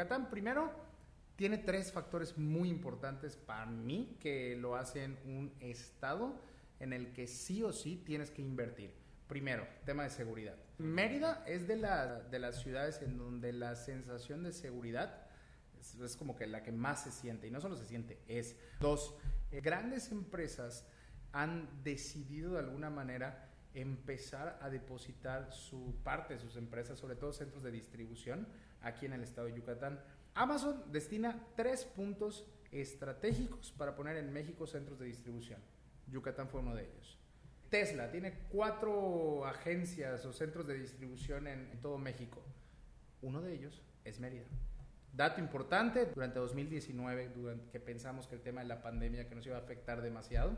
Yucatán, primero, tiene tres factores muy importantes para mí que lo hacen un estado en el que sí o sí tienes que invertir. Primero, tema de seguridad. Mérida es de, de las ciudades en donde la sensación de seguridad es, como que la que más se siente, y no solo se siente, es. Dos, eh, grandes empresas han decidido de alguna manera empezar a depositar su parte de sus empresas, sobre todo centros de distribución, aquí en el estado de Yucatán. Amazon destina tres puntos estratégicos para poner en México centros de distribución. Yucatán fue uno de ellos. Tesla tiene cuatro agencias o centros de distribución en, todo México. Uno de ellos es Mérida. Dato importante, durante 2019, durante que pensamos que el tema de la pandemia que nos iba a afectar demasiado,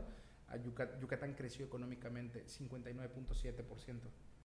Yucatán creció económicamente 59.7%.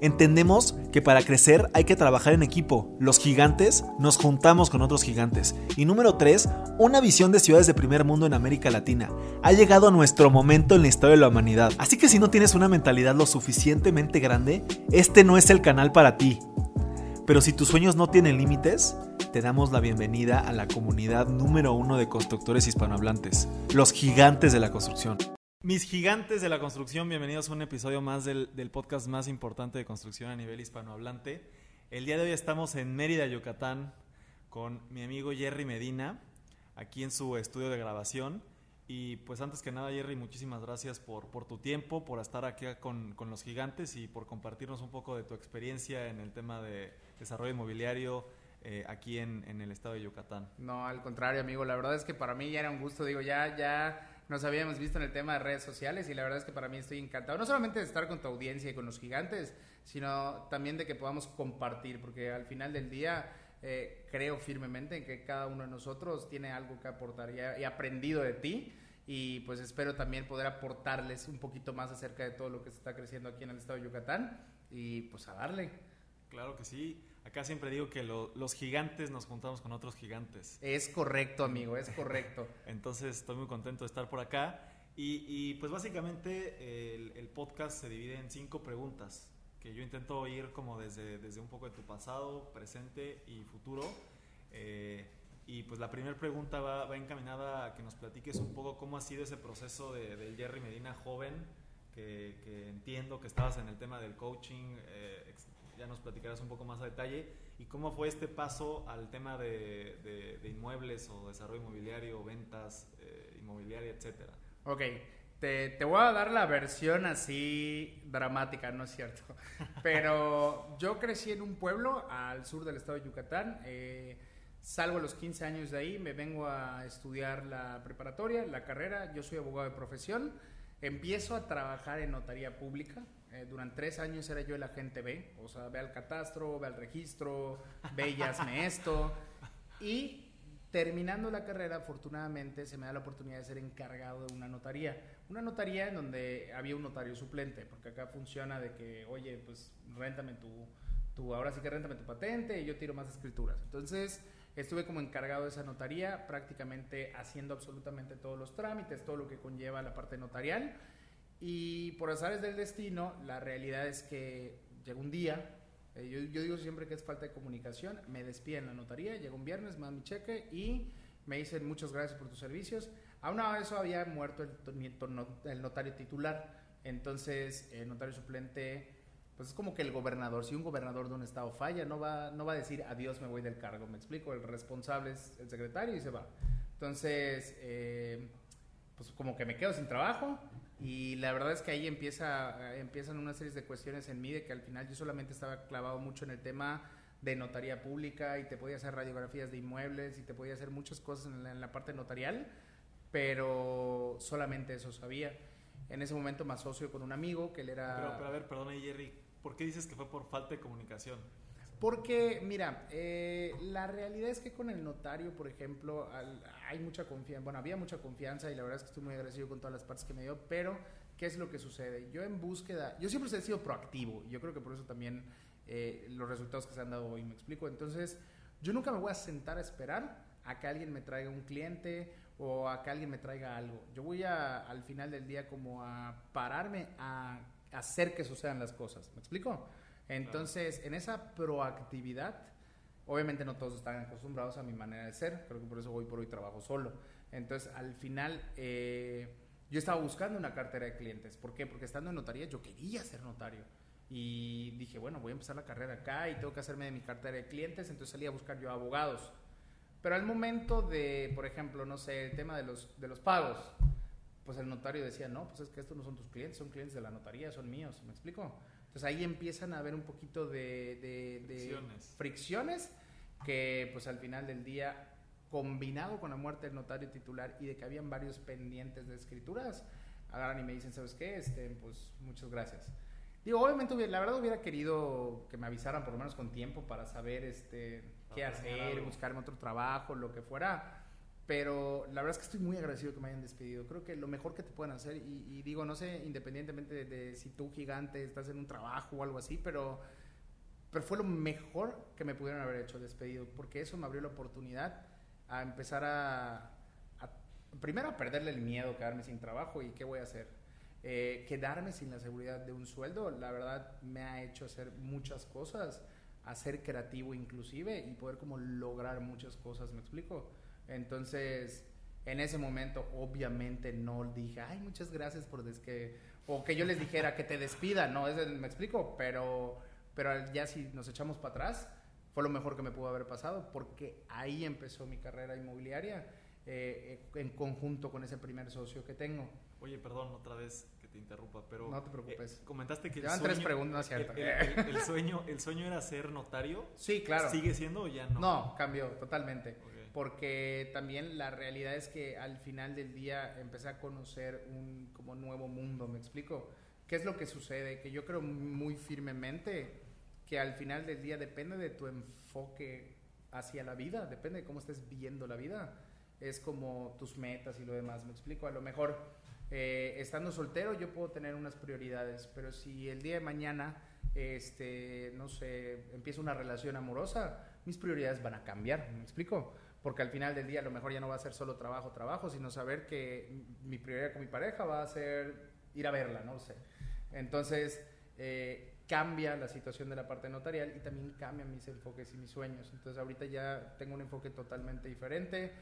Entendemos que para crecer hay que trabajar en equipo. Los gigantes nos juntamos con otros gigantes. Y número 3, una visión de ciudades de primer mundo en América Latina. Ha llegado nuestro momento en la historia de la humanidad. Así que si no tienes una mentalidad lo suficientemente grande, este no es el canal para ti. Pero si tus sueños no tienen límites, te damos la bienvenida a la comunidad número uno de constructores hispanohablantes, los gigantes de la construcción. Mis gigantes de la construcción, bienvenidos a un episodio más del, podcast más importante de construcción a nivel hispanohablante. El día de hoy estamos en Mérida, Yucatán, con mi amigo Jerry Medina, aquí en su estudio de grabación. Y pues antes que nada, Jerry, muchísimas gracias por, por tu tiempo, por estar aquí con, con, los gigantes y por compartirnos un poco de tu experiencia en el tema de desarrollo inmobiliario eh, aquí en, en el estado de Yucatán. No, al contrario, amigo, la verdad es que para mí ya era un gusto, digo, ya, ya nos habíamos visto en el tema de redes sociales y la verdad es que para mí estoy encantado, no solamente de estar con tu audiencia y con los gigantes, sino también de que podamos compartir, porque al final del día eh, creo firmemente en que cada uno de nosotros tiene algo que aportar y he aprendido de ti y pues espero también poder aportarles un poquito más acerca de todo lo que se está creciendo aquí en el estado de Yucatán y pues a darle. Claro que sí. Acá siempre digo que los gigantes nos juntamos con otros gigantes. Es correcto, amigo, es correcto. Entonces estoy muy contento de estar por acá. Y, pues básicamente el, podcast se divide en cinco preguntas que yo intento ir como desde, desde un poco de tu pasado, presente y futuro. Eh, y pues la primera pregunta va, encaminada a que nos platiques un poco cómo ha sido ese proceso de, del Jerry Medina joven, que, entiendo que estabas en el tema del coaching, eh, ya nos platicarás un poco más a detalle. ¿Y cómo fue este paso al tema de, inmuebles o desarrollo inmobiliario, ventas eh, inmobiliaria, etcétera? Ok, te, te, voy a dar la versión así dramática, ¿no es cierto? Pero yo crecí en un pueblo al sur del estado de Yucatán. Eh, salgo a los 15 años de ahí, me vengo a estudiar la preparatoria, la carrera. Yo soy abogado de profesión. Empiezo a trabajar en notaría pública. Eh, durante tres años era yo el agente B, o sea, ve al catastro, ve al registro, ve y hazme esto. Y terminando la carrera, afortunadamente, se me da la oportunidad de ser encargado de una notaría. Una notaría en donde había un notario suplente, porque acá funciona de que, oye, pues réntame tu, tu, ahora sí que réntame tu patente y yo tiro más escrituras. Entonces, estuve como encargado de esa notaría, prácticamente haciendo absolutamente todos los trámites, todo lo que conlleva la parte notarial. Y por azares del destino, la realidad es que llegó un día, eh, yo, digo siempre que es falta de comunicación, me despiden en la notaría, llegó un viernes, me dan mi cheque y me dicen muchas gracias por tus servicios. Aún a eso había muerto el, el notario titular, entonces el notario suplente, pues es como que el gobernador, si un gobernador de un estado falla, no va, no va a decir adiós, me voy del cargo, me explico, el responsable es el secretario y se va. Entonces, eh, pues como que me quedo sin trabajo y la verdad es que ahí empieza, empiezan una serie de cuestiones en mí de que al final yo solamente estaba clavado mucho en el tema de notaría pública y te podía hacer radiografías de inmuebles y te podía hacer muchas cosas en la, parte notarial, pero solamente eso sabía. En ese momento más socio con un amigo que él era... Pero, pero a ver, perdona Jerry, ¿por qué dices que fue por falta de comunicación? Porque, mira, eh, la realidad es que con el notario, por ejemplo, hay mucha confianza, bueno, había mucha confianza y la verdad es que estoy muy agradecido con todas las partes que me dio, pero ¿qué es lo que sucede? Yo en búsqueda, yo siempre he sido proactivo, yo creo que por eso también eh, los resultados que se han dado hoy me explico, entonces yo nunca me voy a sentar a esperar a que alguien me traiga un cliente o a que alguien me traiga algo. Yo voy a, al final del día como a pararme a hacer que sucedan las cosas. ¿Me explico? Entonces, en esa proactividad, obviamente no todos están acostumbrados a mi manera de ser, creo que por eso hoy por hoy trabajo solo. Entonces, al final, eh, yo estaba buscando una cartera de clientes. ¿Por qué? Porque estando en notaría, yo quería ser notario. Y dije, bueno, voy a empezar la carrera acá y tengo que hacerme de mi cartera de clientes, entonces salí a buscar yo abogados. Pero al momento de, por ejemplo, no sé, el tema de los, de los pagos, pues el notario decía, no, pues es que estos no son tus clientes, son clientes de la notaría, son míos, ¿me explico? Entonces ahí empiezan a haber un poquito de, de, fricciones. fricciones que pues al final del día, combinado con la muerte del notario titular y de que habían varios pendientes de escrituras, agarran y me dicen, ¿sabes qué? Este, pues muchas gracias. Digo, obviamente, la verdad hubiera querido que me avisaran por lo menos con tiempo para saber este, qué hacer, buscarme otro trabajo, lo que fuera. Pero la verdad es que estoy muy agradecido que me hayan despedido. Creo que lo mejor que te pueden hacer, y, digo, no sé, independientemente de, si tú gigante estás en un trabajo o algo así, pero, pero fue lo mejor que me pudieron haber hecho despedido, porque eso me abrió la oportunidad a empezar a, a primero a perderle el miedo, quedarme sin trabajo y qué voy a hacer. Eh, quedarme sin la seguridad de un sueldo, la verdad me ha hecho hacer muchas cosas, a ser creativo inclusive y poder como lograr muchas cosas, ¿me explico? Entonces, en ese momento obviamente no dije, ay, muchas gracias por des que, o que yo les dijera que te despida, no, me explico, pero, pero ya si nos echamos para atrás, fue lo mejor que me pudo haber pasado, porque ahí empezó mi carrera inmobiliaria eh, en conjunto con ese primer socio que tengo. Oye, perdón, otra vez que te interrumpa, pero... No te preocupes. Eh, comentaste que... Llevan tres preguntas, ¿cierto? El, sueño, ¿El sueño era ser notario? Sí, claro. ¿Sigue siendo o ya no? No, cambió totalmente. Porque también la realidad es que al final del día empecé a conocer un como nuevo mundo, ¿me explico? ¿Qué es lo que sucede? Que yo creo muy firmemente que al final del día depende de tu enfoque hacia la vida, depende de cómo estés viendo la vida. Es como tus metas y lo demás, ¿me explico? A lo mejor eh, estando soltero yo puedo tener unas prioridades, pero si el día de mañana, este, no sé, empiezo una relación amorosa, mis prioridades van a cambiar, ¿me explico? Porque al final del día a lo mejor ya no va a ser solo trabajo, trabajo, sino saber que mi prioridad con mi pareja va a ser ir a verla, no sé. Entonces, eh, cambia la situación de la parte notarial y también cambian mis enfoques y mis sueños. Entonces, ahorita ya tengo un enfoque totalmente diferente.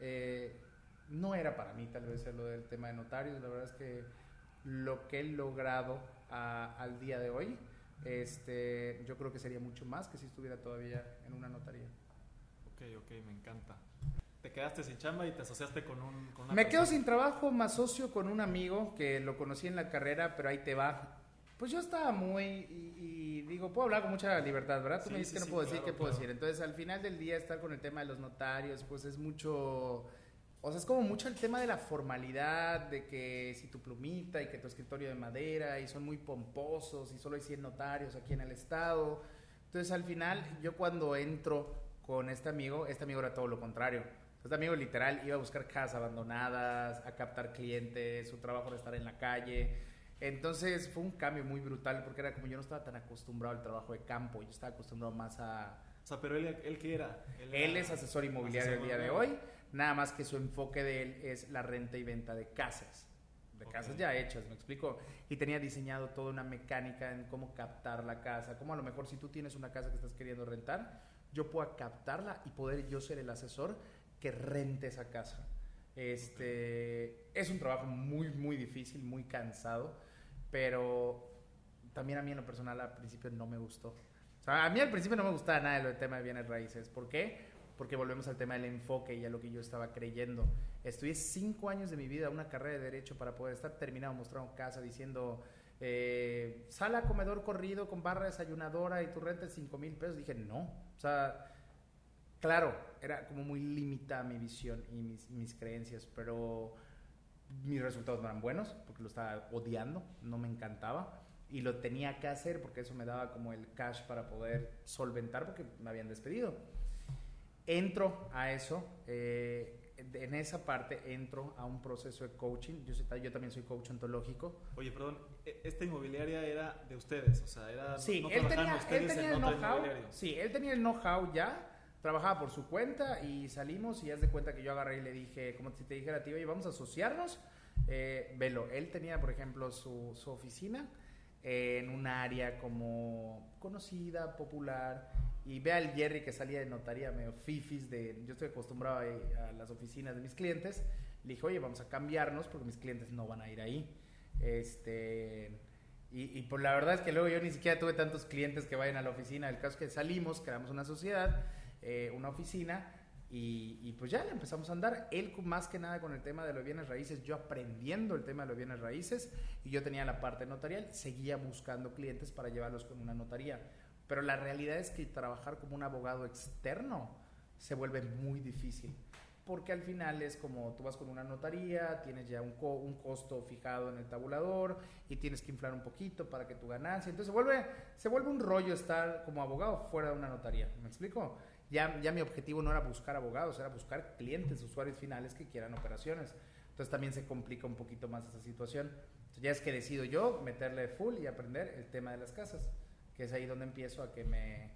Eh, no era para mí tal vez lo del tema de notarios, la verdad es que lo que he logrado al día de hoy, este, yo creo que sería mucho más que si estuviera todavía en una notaría. Ok, ok, me encanta. Te quedaste sin chamba y te asociaste con un... me quedo sin trabajo, más socio con un amigo que lo conocí en la carrera, pero ahí te va. Pues yo estaba muy, y, digo, puedo hablar con mucha libertad, ¿verdad? Tú me dices que no puedo decir, ¿qué puedo decir? Entonces, al final del día, estar con el tema de los notarios, pues es mucho o sea, es como mucho el tema de la formalidad, de que si tu plumita y que tu escritorio de madera y son muy pomposos y solo hay 100 notarios aquí en el estado. Entonces al final yo cuando entro con este amigo, este amigo era todo lo contrario. Este amigo literal iba a buscar casas abandonadas, a captar clientes, su trabajo era estar en la calle. Entonces fue un cambio muy brutal porque era como yo no estaba tan acostumbrado al trabajo de campo, yo estaba acostumbrado más a... O sea, pero él, él qué era? Él, es asesor inmobiliario el día de hoy nada más que su enfoque de él es la renta y venta de casas, de casas ya hechas, me explico, y tenía diseñado toda una mecánica en cómo captar la casa, como a lo mejor si tú tienes una casa que estás queriendo rentar, yo puedo captarla y poder yo ser el asesor que rente esa casa. Este, es un trabajo muy, muy difícil, muy cansado, pero también a mí en lo personal al principio no me gustó. O sea, a mí al principio no me gustaba nada del tema de bienes raíces. ¿Por qué? Porque volvemos al tema del enfoque y a lo que yo estaba creyendo. Estudié cinco años de mi vida, una carrera de derecho para poder estar terminado mostrando casa diciendo eh, sala, comedor corrido con barra desayunadora y tu renta es cinco mil pesos. Dije, no, o sea, claro, era como muy limitada mi visión y mis, mis creencias, pero mis resultados no eran buenos porque lo estaba odiando, no me encantaba y lo tenía que hacer porque eso me daba como el cash para poder solventar porque me habían despedido entro a eso, eh, en esa parte entro a un proceso de coaching. Yo, yo también soy coach ontológico. Oye, perdón, e, esta inmobiliaria era de ustedes, o sea, era... Sí, él, tenía, él tenía el know-how. Sí, él tenía el know-how ya, trabajaba por su cuenta y salimos y haz de cuenta que yo agarré y le dije, como si te dijera a ti, oye, vamos a asociarnos. Eh, velo, él tenía, por ejemplo, su, su oficina en un área como conocida, popular, y ve al Jerry que salía de notaría medio fifis de, yo estoy acostumbrado a, a las oficinas de mis clientes, le dije, oye, vamos a cambiarnos porque mis clientes no van a ir ahí. Este, y, y pues la verdad es que luego yo ni siquiera tuve tantos clientes que vayan a la oficina. El caso es que salimos, creamos una sociedad, eh, una oficina, y, y, pues ya le empezamos a andar. Él más que nada con el tema de los bienes raíces, yo aprendiendo el tema de los bienes raíces, y yo tenía la parte notarial, seguía buscando clientes para llevarlos con una notaría. Pero la realidad es que trabajar como un abogado externo se vuelve muy difícil porque al final es como tú vas con una notaría, tienes ya un, co un, costo fijado en el tabulador y tienes que inflar un poquito para que tu ganancia. Entonces se vuelve, se vuelve un rollo estar como abogado fuera de una notaría. ¿Me explico? Ya, ya mi objetivo no era buscar abogados, era buscar clientes, usuarios finales que quieran operaciones. Entonces también se complica un poquito más esa situación. Entonces ya es que decido yo meterle full y aprender el tema de las casas, es ahí donde empiezo a que me,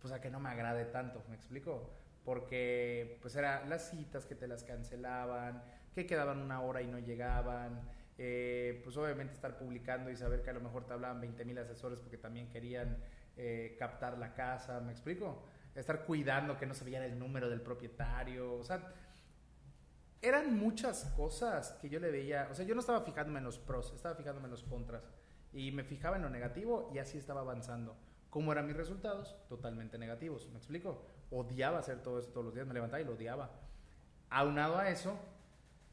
pues a que no me agrade tanto. ¿Me explico? porque pues era las citas que te las cancelaban, que quedaban una hora y no llegaban, eh, pues obviamente estar publicando y saber que a lo mejor te hablaban 20 mil asesores porque también querían eh, captar la casa, ¿me explico? Estar cuidando que no sabían el número del propietario, o sea, eran muchas cosas que yo le veía, o sea, yo no estaba fijándome en los pros, estaba fijándome en los contras y me fijaba en lo negativo y así estaba avanzando. ¿Cómo eran mis resultados? Totalmente negativos, ¿me explico? odiaba hacer todo eso todos los días, me levantaba y lo odiaba. Aunado a eso,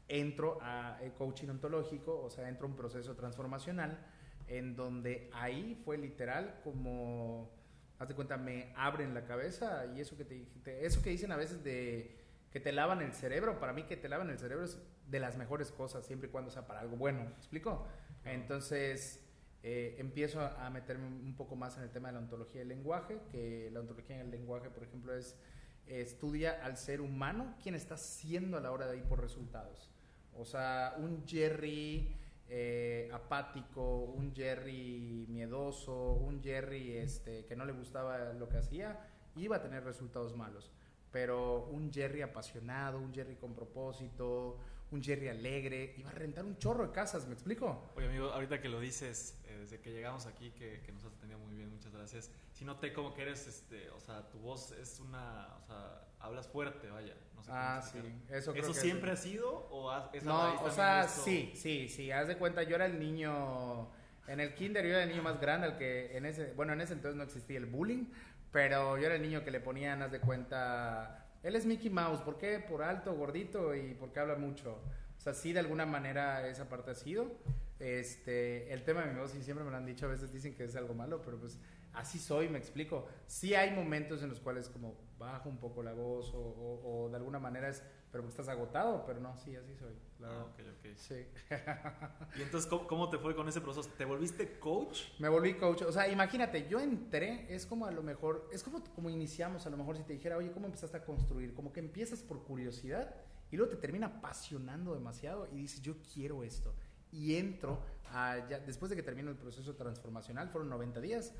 entro a el coaching ontológico, o sea, entro a un proceso transformacional en donde ahí fue literal como, haz de cuenta, me abren la cabeza y eso que te, eso que dicen a veces de que te lavan el cerebro, para mí que te lavan el cerebro es de las mejores cosas, siempre y cuando sea para algo bueno, ¿me explico? Entonces, eh, empiezo a, meterme un poco más en el tema de la ontología del lenguaje, que la ontología del lenguaje, por ejemplo, es estudia al ser humano quién está siendo a la hora de ir por resultados. O sea, un Jerry eh, apático, un Jerry miedoso, un Jerry este, que no le gustaba lo que hacía, iba a tener resultados malos. Pero un Jerry apasionado, un Jerry con propósito, un Jerry alegre, iba a rentar un chorro de casas, ¿me explico? Oye, amigo, ahorita que lo dices, eh, desde que llegamos aquí, que, que, nos has atendido muy bien, muchas gracias. Si noté como que eres, este, o sea, tu voz es una, o sea, hablas fuerte, vaya. No sé ah, sí, eso creo ¿Eso siempre ha sido o has, No, o sea, sí, sí, sí, haz de cuenta, yo era el niño, en el kinder yo era el niño más grande, el que en ese, bueno, en ese entonces no existía el bullying, pero yo era el niño que le ponían, haz de cuenta él es Mickey Mouse, ¿por qué? Por alto, gordito y porque habla mucho. O sea, sí, de alguna manera esa parte ha sido. Este, el tema de mi voz, sí, siempre me lo han dicho, a veces dicen que es algo malo, pero pues así soy, me explico. Sí hay momentos en los cuales como bajo un poco la voz o, o de alguna manera es pero estás agotado, pero no, sí, así soy. Ah, ok, ok. Sí. ¿Y entonces ¿cómo, te fue con ese proceso? ¿Te volviste coach? Me volví coach. O sea, imagínate, yo entré, es como a lo mejor, es como, como iniciamos, a lo mejor si te dijera, oye, ¿cómo empezaste a construir? Como que empiezas por curiosidad y luego te termina apasionando demasiado y dices, yo quiero esto. Y entro, a, ya, después de que termino el proceso transformacional, fueron 90 días,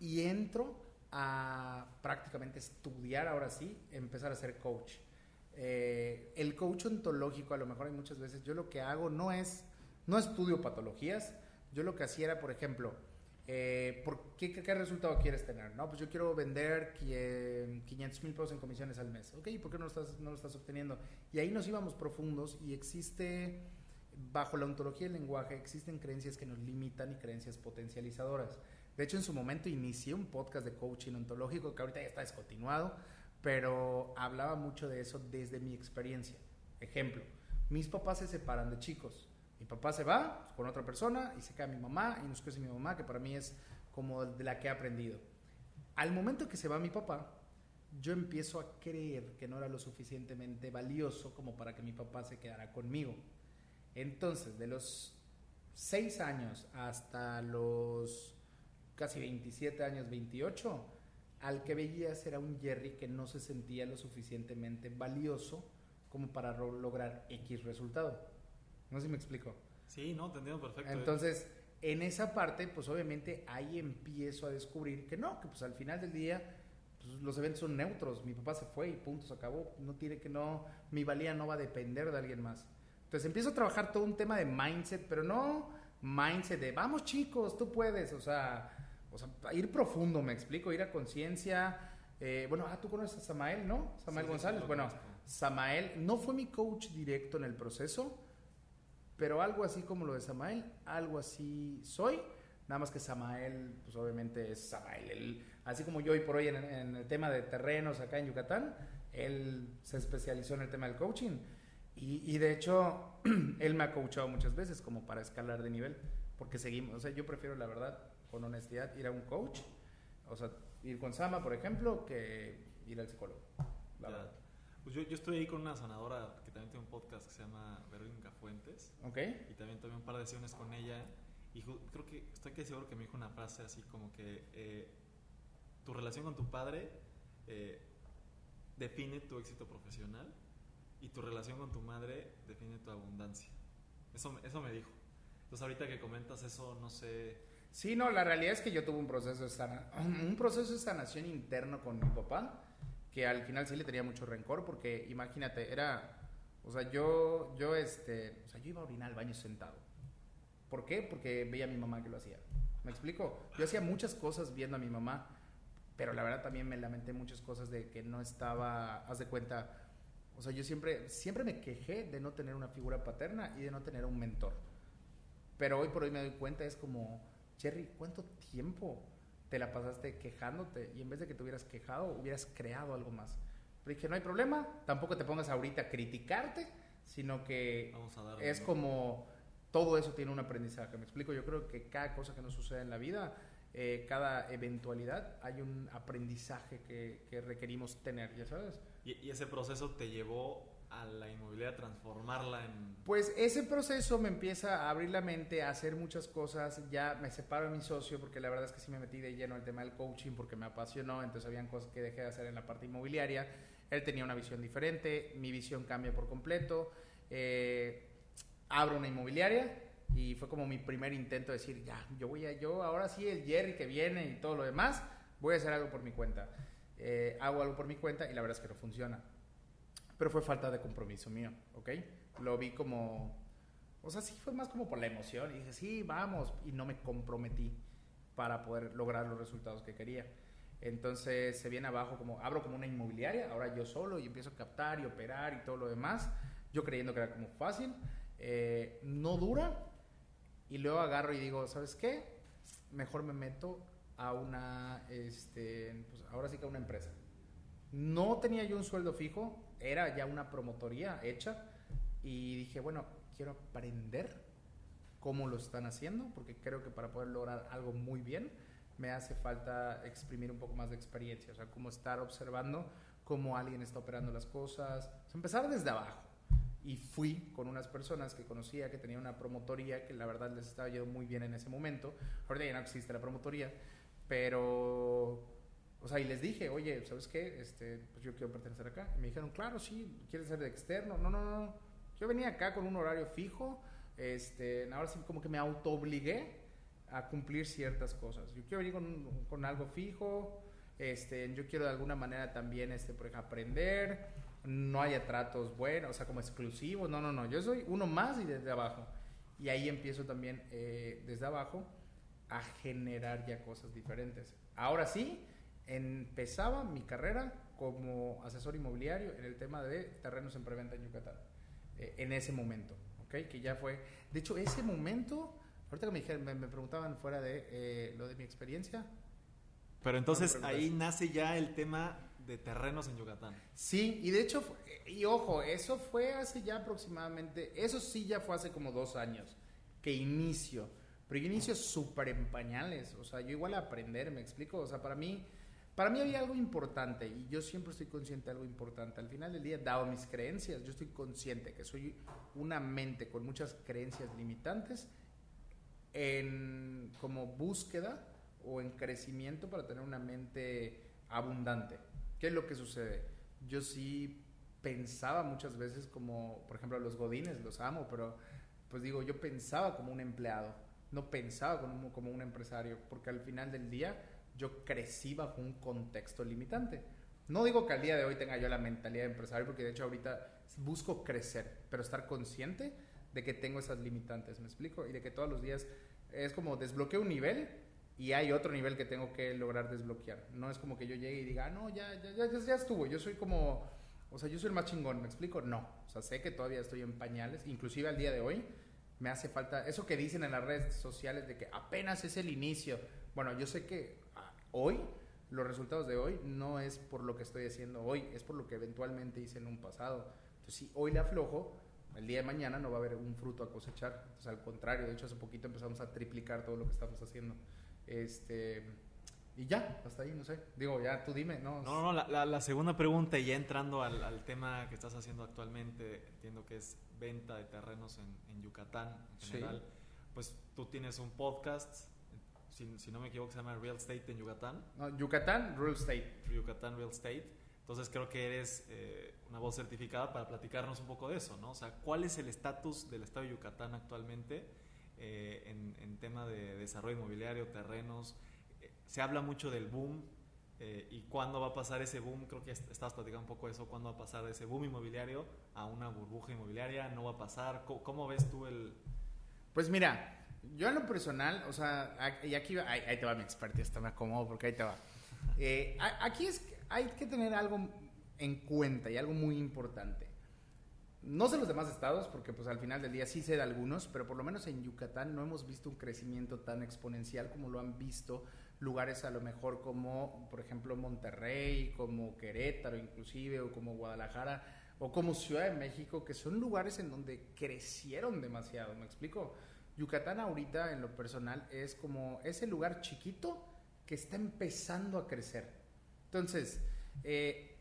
y entro a prácticamente estudiar ahora sí, empezar a ser coach eh, el coach ontológico, a lo mejor hay muchas veces, yo lo que hago no es, no estudio patologías, yo lo que hacía era, por ejemplo, eh, ¿por qué, resultado quieres tener? No, pues yo quiero vender 500 mil pesos en comisiones al mes. Ok, ¿por qué no lo, estás, no lo estás obteniendo? Y ahí nos íbamos profundos y existe, bajo la ontología del lenguaje, existen creencias que nos limitan y creencias potencializadoras. De hecho, en su momento inicié un podcast de coaching ontológico que ahorita ya está descontinuado pero hablaba mucho de eso desde mi experiencia. Ejemplo, mis papás se separan de chicos. Mi papá se va con otra persona y se queda mi mamá y nos crece mi mamá, que para mí es como de la que he aprendido. Al momento que se va mi papá, yo empiezo a creer que no era lo suficientemente valioso como para que mi papá se quedara conmigo. Entonces, de los 6 años hasta los casi 27 años, 28, al que veías era un Jerry que no se sentía lo suficientemente valioso como para lograr X resultado. No sé si me explico. Sí, no, te entiendo perfecto. Entonces, en esa parte, pues obviamente ahí empiezo a descubrir que no, que pues al final del día, pues, los eventos son neutros. Mi papá se fue y punto, se acabó. No tiene que no, mi valía no va a depender de alguien más. Entonces empiezo a trabajar todo un tema de mindset, pero no mindset de vamos chicos, tú puedes, o sea, o sea ir profundo, me explico, ir a conciencia. Eh, bueno, ah, tú conoces a Samael, ¿no? Samael González. bueno, Samael no fue mi coach directo en el proceso, pero algo así como lo de Samael, algo así soy. Nada más que Samael, pues obviamente es Samael. así como yo hoy por hoy en, en, el tema de terrenos acá en Yucatán, él se especializó en el tema del coaching. Y, y, de hecho, él me ha coachado muchas veces como para escalar de nivel, porque seguimos, o sea, yo prefiero la verdad, con honestidad, ir a un coach, o sea, ir con Sama, por ejemplo, que ir al psicólogo. La verdad. Pues yo, yo, estoy ahí con una sanadora que también tiene un podcast que se llama Verónica Fuentes. Ok. Y también tomé un par de sesiones con ella. Y creo que estoy que seguro que me dijo una frase así como que eh, tu relación con tu padre eh, define tu éxito profesional y tu relación con tu madre define tu abundancia. Eso, eso me dijo. Entonces ahorita que comentas eso, no sé... Sí, no, la realidad es que yo tuve un proceso de, un proceso de sanación interno con mi papá, que al final sí le tenía mucho rencor, porque imagínate, era... O sea, yo, yo, este, o sea, yo iba a orinar al baño sentado. ¿Por qué? Porque veía a mi mamá que lo hacía. ¿Me explico? Yo hacía muchas cosas viendo a mi mamá, pero la verdad también me lamenté muchas cosas de que no estaba, haz de cuenta, o sea, yo siempre, siempre me quejé de no tener una figura paterna y de no tener un mentor. Pero hoy por hoy me doy cuenta, es como, Jerry, ¿cuánto tiempo te la pasaste quejándote? Y en vez de que te hubieras quejado, hubieras creado algo más. Pero dije, no hay problema, tampoco te pongas ahorita a criticarte, sino que es como todo eso tiene un aprendizaje. Me explico, yo creo que cada cosa que nos sucede en la vida, eh, cada eventualidad, hay un aprendizaje que, que requerimos tener, ya sabes. ¿Y, ese proceso te llevó a la inmobiliaria transformarla en...? Pues ese proceso me empieza a abrir la mente, a hacer muchas cosas. Ya me separo de mi socio porque la verdad es que sí me metí de lleno en el tema del coaching porque me apasionó. Entonces habían cosas que dejé de hacer en la parte inmobiliaria. Él tenía una visión diferente, mi visión cambia por completo. Eh, abro una inmobiliaria y fue como mi primer intento de decir, ya, yo voy a, yo ahora sí el Jerry que viene y todo lo demás, voy a hacer algo por mi cuenta. Eh, hago algo por mi cuenta y la verdad es que no funciona. Pero fue falta de compromiso mío, ¿ok? Lo vi como, o sea, sí fue más como por la emoción y dije, sí, vamos, y no me comprometí para poder lograr los resultados que quería. Entonces se viene abajo como, abro como una inmobiliaria, ahora yo solo y empiezo a captar y operar y todo lo demás, yo creyendo que era como fácil, eh, no dura y luego agarro y digo, ¿sabes qué? Mejor me meto a una, este, pues ahora sí que a una empresa. No tenía yo un sueldo fijo, era ya una promotoría hecha y dije, bueno, quiero aprender cómo lo están haciendo, porque creo que para poder lograr algo muy bien me hace falta exprimir un poco más de experiencia, o sea, cómo estar observando cómo alguien está operando las cosas, empezar desde abajo. Y fui con unas personas que conocía que tenían una promotoría que la verdad les estaba yendo muy bien en ese momento. Ahorita ya no existe la promotoría, pero, o sea, y les dije, oye, ¿sabes qué? Este, pues yo quiero pertenecer acá. Y me dijeron, claro, sí, ¿quieres ser de externo? No, no, no. Yo venía acá con un horario fijo. Este, ahora sí como que me auto obligué a cumplir ciertas cosas. Yo quiero venir con, con algo fijo. Este, yo quiero de alguna manera también, este, por ejemplo, aprender. No haya tratos buenos, o sea, como exclusivos. No, no, no. Yo soy uno más y desde abajo. Y ahí empiezo también eh, desde abajo a generar ya cosas diferentes. Ahora sí, empezaba mi carrera como asesor inmobiliario en el tema de terrenos en preventa en Yucatán, eh, en ese momento, ¿ok? Que ya fue, de hecho, ese momento, ahorita que me, dijeron, me, preguntaban fuera de eh, lo de mi experiencia. Pero entonces ahí nace ya el tema de terrenos en Yucatán. Sí, y de hecho, y ojo, eso fue hace ya aproximadamente, eso sí ya fue hace como dos años que inicio pero yo inicio súper en pañales, o sea, yo igual a aprender, me explico, o sea, para mí, para mí había algo importante y yo siempre estoy consciente de algo importante. Al final del día, dado mis creencias, yo estoy consciente que soy una mente con muchas creencias limitantes en como búsqueda o en crecimiento para tener una mente abundante. ¿Qué es lo que sucede? Yo sí pensaba muchas veces como, por ejemplo, los godines, los amo, pero pues digo, yo pensaba como un empleado no pensaba como, como un empresario, porque al final del día yo crecí bajo un contexto limitante. No digo que al día de hoy tenga yo la mentalidad de empresario, porque de hecho ahorita busco crecer, pero estar consciente de que tengo esas limitantes, ¿me explico? Y de que todos los días es como desbloqueo un nivel y hay otro nivel que tengo que lograr desbloquear. No es como que yo llegue y diga, ah, no, ya, ya, ya, ya estuvo, yo soy como, o sea, yo soy el más chingón, ¿me explico? No, o sea, sé que todavía estoy en pañales, inclusive al día de hoy me hace falta, eso que dicen en las redes sociales de que apenas es el inicio, bueno, yo sé que hoy los resultados de hoy no es por lo que estoy haciendo hoy, es por lo que eventualmente hice en un pasado. Entonces, si hoy le aflojo, el día de mañana no va a haber un fruto a cosechar. Entonces, al contrario, de hecho, hace poquito empezamos a triplicar todo lo que estamos haciendo. Este. Y ya, hasta ahí, no sé. Digo, ya tú dime, ¿no? No, no, la, la, segunda pregunta, y ya entrando al, al, tema que estás haciendo actualmente, entiendo que es venta de terrenos en, en Yucatán en general. Pues tú tienes un podcast, si, no me equivoco, se llama Real Estate en Yucatán. No, Yucatán Real Estate. Yucatán Real Estate. Entonces creo que eres eh, una voz certificada para platicarnos un poco de eso, ¿no? O sea, ¿cuál es el estatus del estado de Yucatán actualmente eh, en, en, tema de desarrollo inmobiliario, terrenos? Eh, se habla mucho del boom y cuándo va a pasar ese boom, creo que estabas platicando un poco de eso, cuándo va a pasar de ese boom inmobiliario a una burbuja inmobiliaria, no va a pasar, ¿cómo, cómo ves tú el...? Pues mira, yo en lo personal, o sea, y aquí ahí, te va mi expertise, me acomodo porque ahí te va. Eh, aquí es, hay que tener algo en cuenta y algo muy importante. No sé los demás estados, porque pues al final del día sí sé de algunos, pero por lo menos en Yucatán no hemos visto un crecimiento tan exponencial como lo han visto lugares a lo mejor como, por ejemplo, Monterrey, como Querétaro inclusive, o como Guadalajara, o como Ciudad de México, que son lugares en donde crecieron demasiado, ¿me explico? Yucatán ahorita en lo personal es como ese lugar chiquito que está empezando a crecer. Entonces, eh,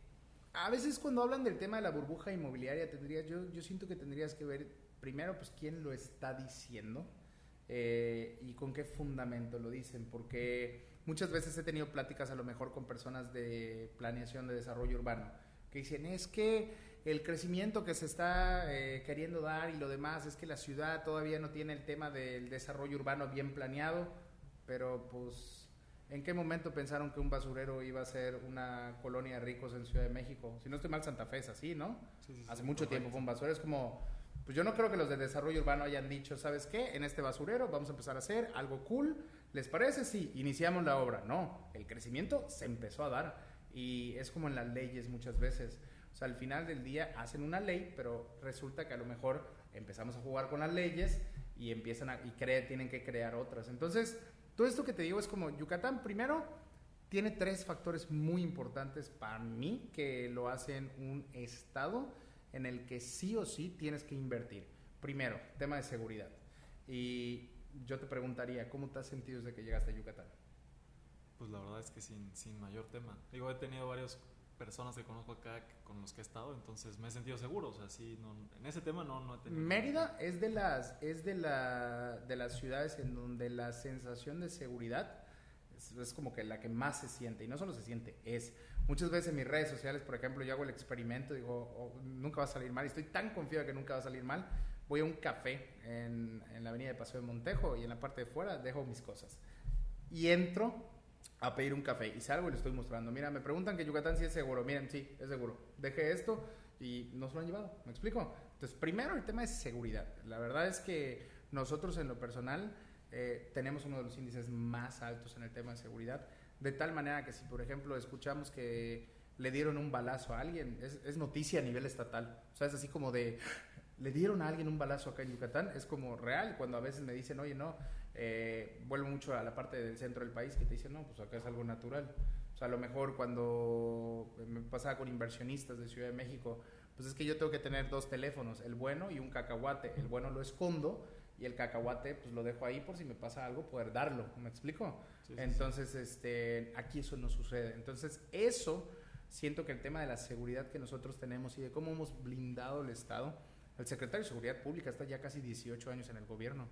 a veces cuando hablan del tema de la burbuja inmobiliaria, tendrías, yo, siento que tendrías que ver primero pues quién lo está diciendo eh, y con qué fundamento lo dicen, porque muchas veces he tenido pláticas a lo mejor con personas de planeación de desarrollo urbano que dicen es que el crecimiento que se está eh, queriendo dar y lo demás es que la ciudad todavía no tiene el tema del desarrollo urbano bien planeado, pero pues ¿en qué momento pensaron que un basurero iba a ser una colonia de ricos en Ciudad de México? Si no estoy mal, Santa Fe es así, ¿no? Hace mucho tiempo fue un basurero, es como... Pues yo no creo que los de desarrollo urbano hayan dicho, ¿sabes qué? En este basurero vamos a empezar a hacer algo cool. ¿Les parece? Sí, iniciamos la obra. No, el crecimiento se empezó a dar. Y es como en las leyes muchas veces. O sea, al final del día hacen una ley, pero resulta que a lo mejor empezamos a jugar con las leyes y empiezan a, y tienen que crear otras. Entonces, todo esto que te digo es como Yucatán, primero, tiene tres factores muy importantes para mí que lo hacen un estado en el que sí o sí tienes que invertir. Primero, tema de seguridad. Y yo te preguntaría, ¿cómo te has sentido desde que llegaste a Yucatán? Pues la verdad es que sin, sin mayor tema. Digo, he tenido varios personas que conozco acá con los que he estado, entonces me he sentido seguro, o sea, sí, no, en ese tema no, no he tenido... Mérida es, de las, es de, la, de las ciudades en donde la sensación de seguridad es, como que la que más se siente, y no solo se siente, es... Muchas veces en mis redes sociales, por ejemplo, yo hago el experimento, digo, oh, nunca va a salir mal, y estoy tan confiado que nunca va a salir mal, voy a un café en, en la avenida de Paseo de Montejo y en la parte de fuera dejo mis cosas. Y entro a pedir un café y salgo y le estoy mostrando. Mira, me preguntan que Yucatán sí es seguro. Miren, sí, es seguro. Deje esto y nos lo han llevado. ¿Me explico? Entonces, primero el tema es seguridad. La verdad es que nosotros en lo personal eh, tenemos uno de los índices más altos en el tema de seguridad. De tal manera que si, por ejemplo, escuchamos que le dieron un balazo a alguien, es, es noticia a nivel estatal. O sea, es así como de, le dieron a alguien un balazo acá en Yucatán, es como real. Cuando a veces me dicen, oye, no, eh, vuelvo mucho a la parte del centro del país que te dicen, no, pues acá es algo natural. O sea, a lo mejor cuando me pasaba con inversionistas de Ciudad de México, pues es que yo tengo que tener dos teléfonos, el bueno y un cacahuate. El bueno lo escondo y el cacahuate pues lo dejo ahí por si me pasa algo poder darlo, ¿me explico? Entonces, este, aquí eso no sucede. Entonces, eso siento que el tema de la seguridad que nosotros tenemos y de cómo hemos blindado el Estado, el secretario de Seguridad Pública está ya casi 18 años en el gobierno.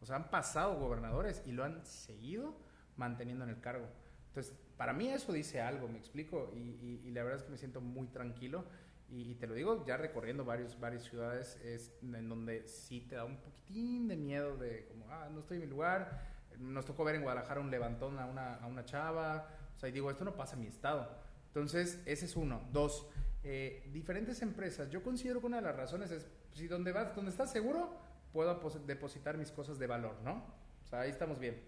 O sea, han pasado gobernadores y lo han seguido manteniendo en el cargo. Entonces, para mí eso dice algo, me explico, y, la verdad es que me siento muy tranquilo. Y, te lo digo ya recorriendo varios, varias ciudades es, en donde sí te da un poquitín de miedo de como, ah, no estoy en mi lugar. Nos tocó ver en Guadalajara un levantón a una, a una chava. O sea, y digo, esto no pasa en mi estado. Entonces, ese es uno. Dos, eh, diferentes empresas. Yo considero que una de las razones es, si donde, vas, donde estás seguro, puedo depositar mis cosas de valor, ¿no? O sea, ahí estamos bien.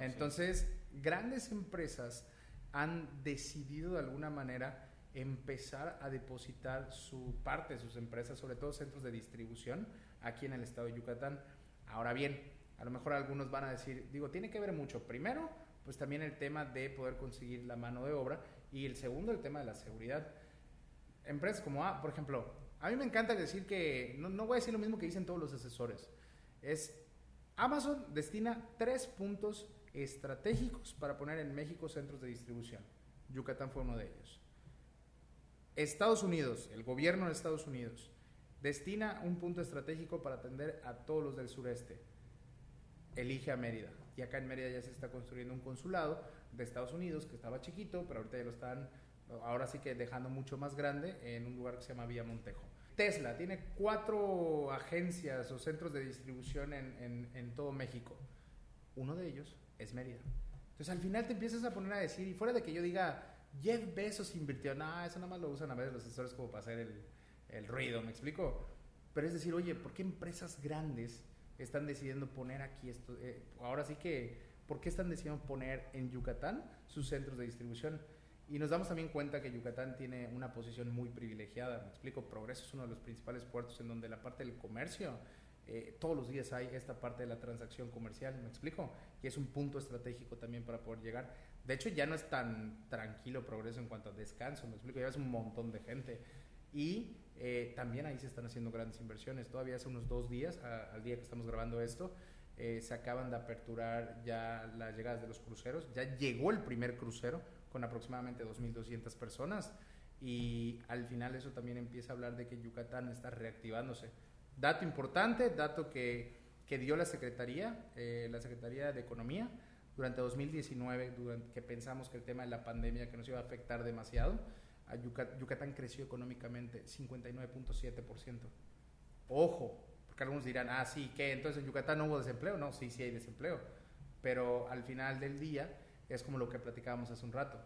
Entonces, grandes empresas han decidido de alguna manera empezar a depositar su parte de sus empresas, sobre todo centros de distribución, aquí en el estado de Yucatán. Ahora bien, a lo mejor algunos van a decir, digo, tiene que ver mucho. Primero, pues también el tema de poder conseguir la mano de obra y el segundo, el tema de la seguridad. Empresas como, ah, por ejemplo, a mí me encanta decir que, no, voy a decir lo mismo que dicen todos los asesores, es Amazon destina tres puntos estratégicos para poner en México centros de distribución. Yucatán fue uno de ellos. Estados Unidos, el gobierno de Estados Unidos, destina un punto estratégico para atender a todos los del sureste. Elige a Mérida. Y acá en Mérida ya se está construyendo un consulado de Estados Unidos que estaba chiquito, pero ahorita ya lo están, ahora sí que dejando mucho más grande en un lugar que se llama Villa Montejo. Tesla tiene cuatro agencias o centros de distribución en, todo México. Uno de ellos es Mérida. Entonces al final te empiezas a poner a decir, y fuera de que yo diga, Jeff Bezos invirtió, no, eso nada más lo usan a veces los asesores como para hacer el, el ruido, ¿me explico? Pero es decir, oye, ¿por qué empresas grandes están decidiendo poner aquí esto? Eh, ahora sí que, ¿por qué están decidiendo poner en Yucatán sus centros de distribución? Y nos damos también cuenta que Yucatán tiene una posición muy privilegiada. Me explico, Progreso es uno de los principales puertos en donde la parte del comercio, eh, todos los días hay esta parte de la transacción comercial, me explico, y es un punto estratégico también para poder llegar. De hecho, ya no es tan tranquilo Progreso en cuanto a descanso, me explico, ya es un montón de gente. Y eh, también ahí se están haciendo grandes inversiones. Todavía hace unos dos días, al día que estamos grabando esto, eh, se acaban de aperturar ya las llegadas de los cruceros. Ya llegó el primer crucero con aproximadamente 2.200 personas y al final eso también empieza a hablar de que Yucatán está reactivándose. Dato importante, dato que, que dio la Secretaría, eh, la Secretaría de Economía, durante 2019, durante que pensamos que el tema de la pandemia que nos iba a afectar demasiado, a Yucatán, creció económicamente 59.7%. Ojo, porque algunos dirán, ah, sí, ¿qué? Entonces en Yucatán no hubo desempleo. No, sí, sí hay desempleo. Pero al final del día, es como lo que platicábamos hace un rato.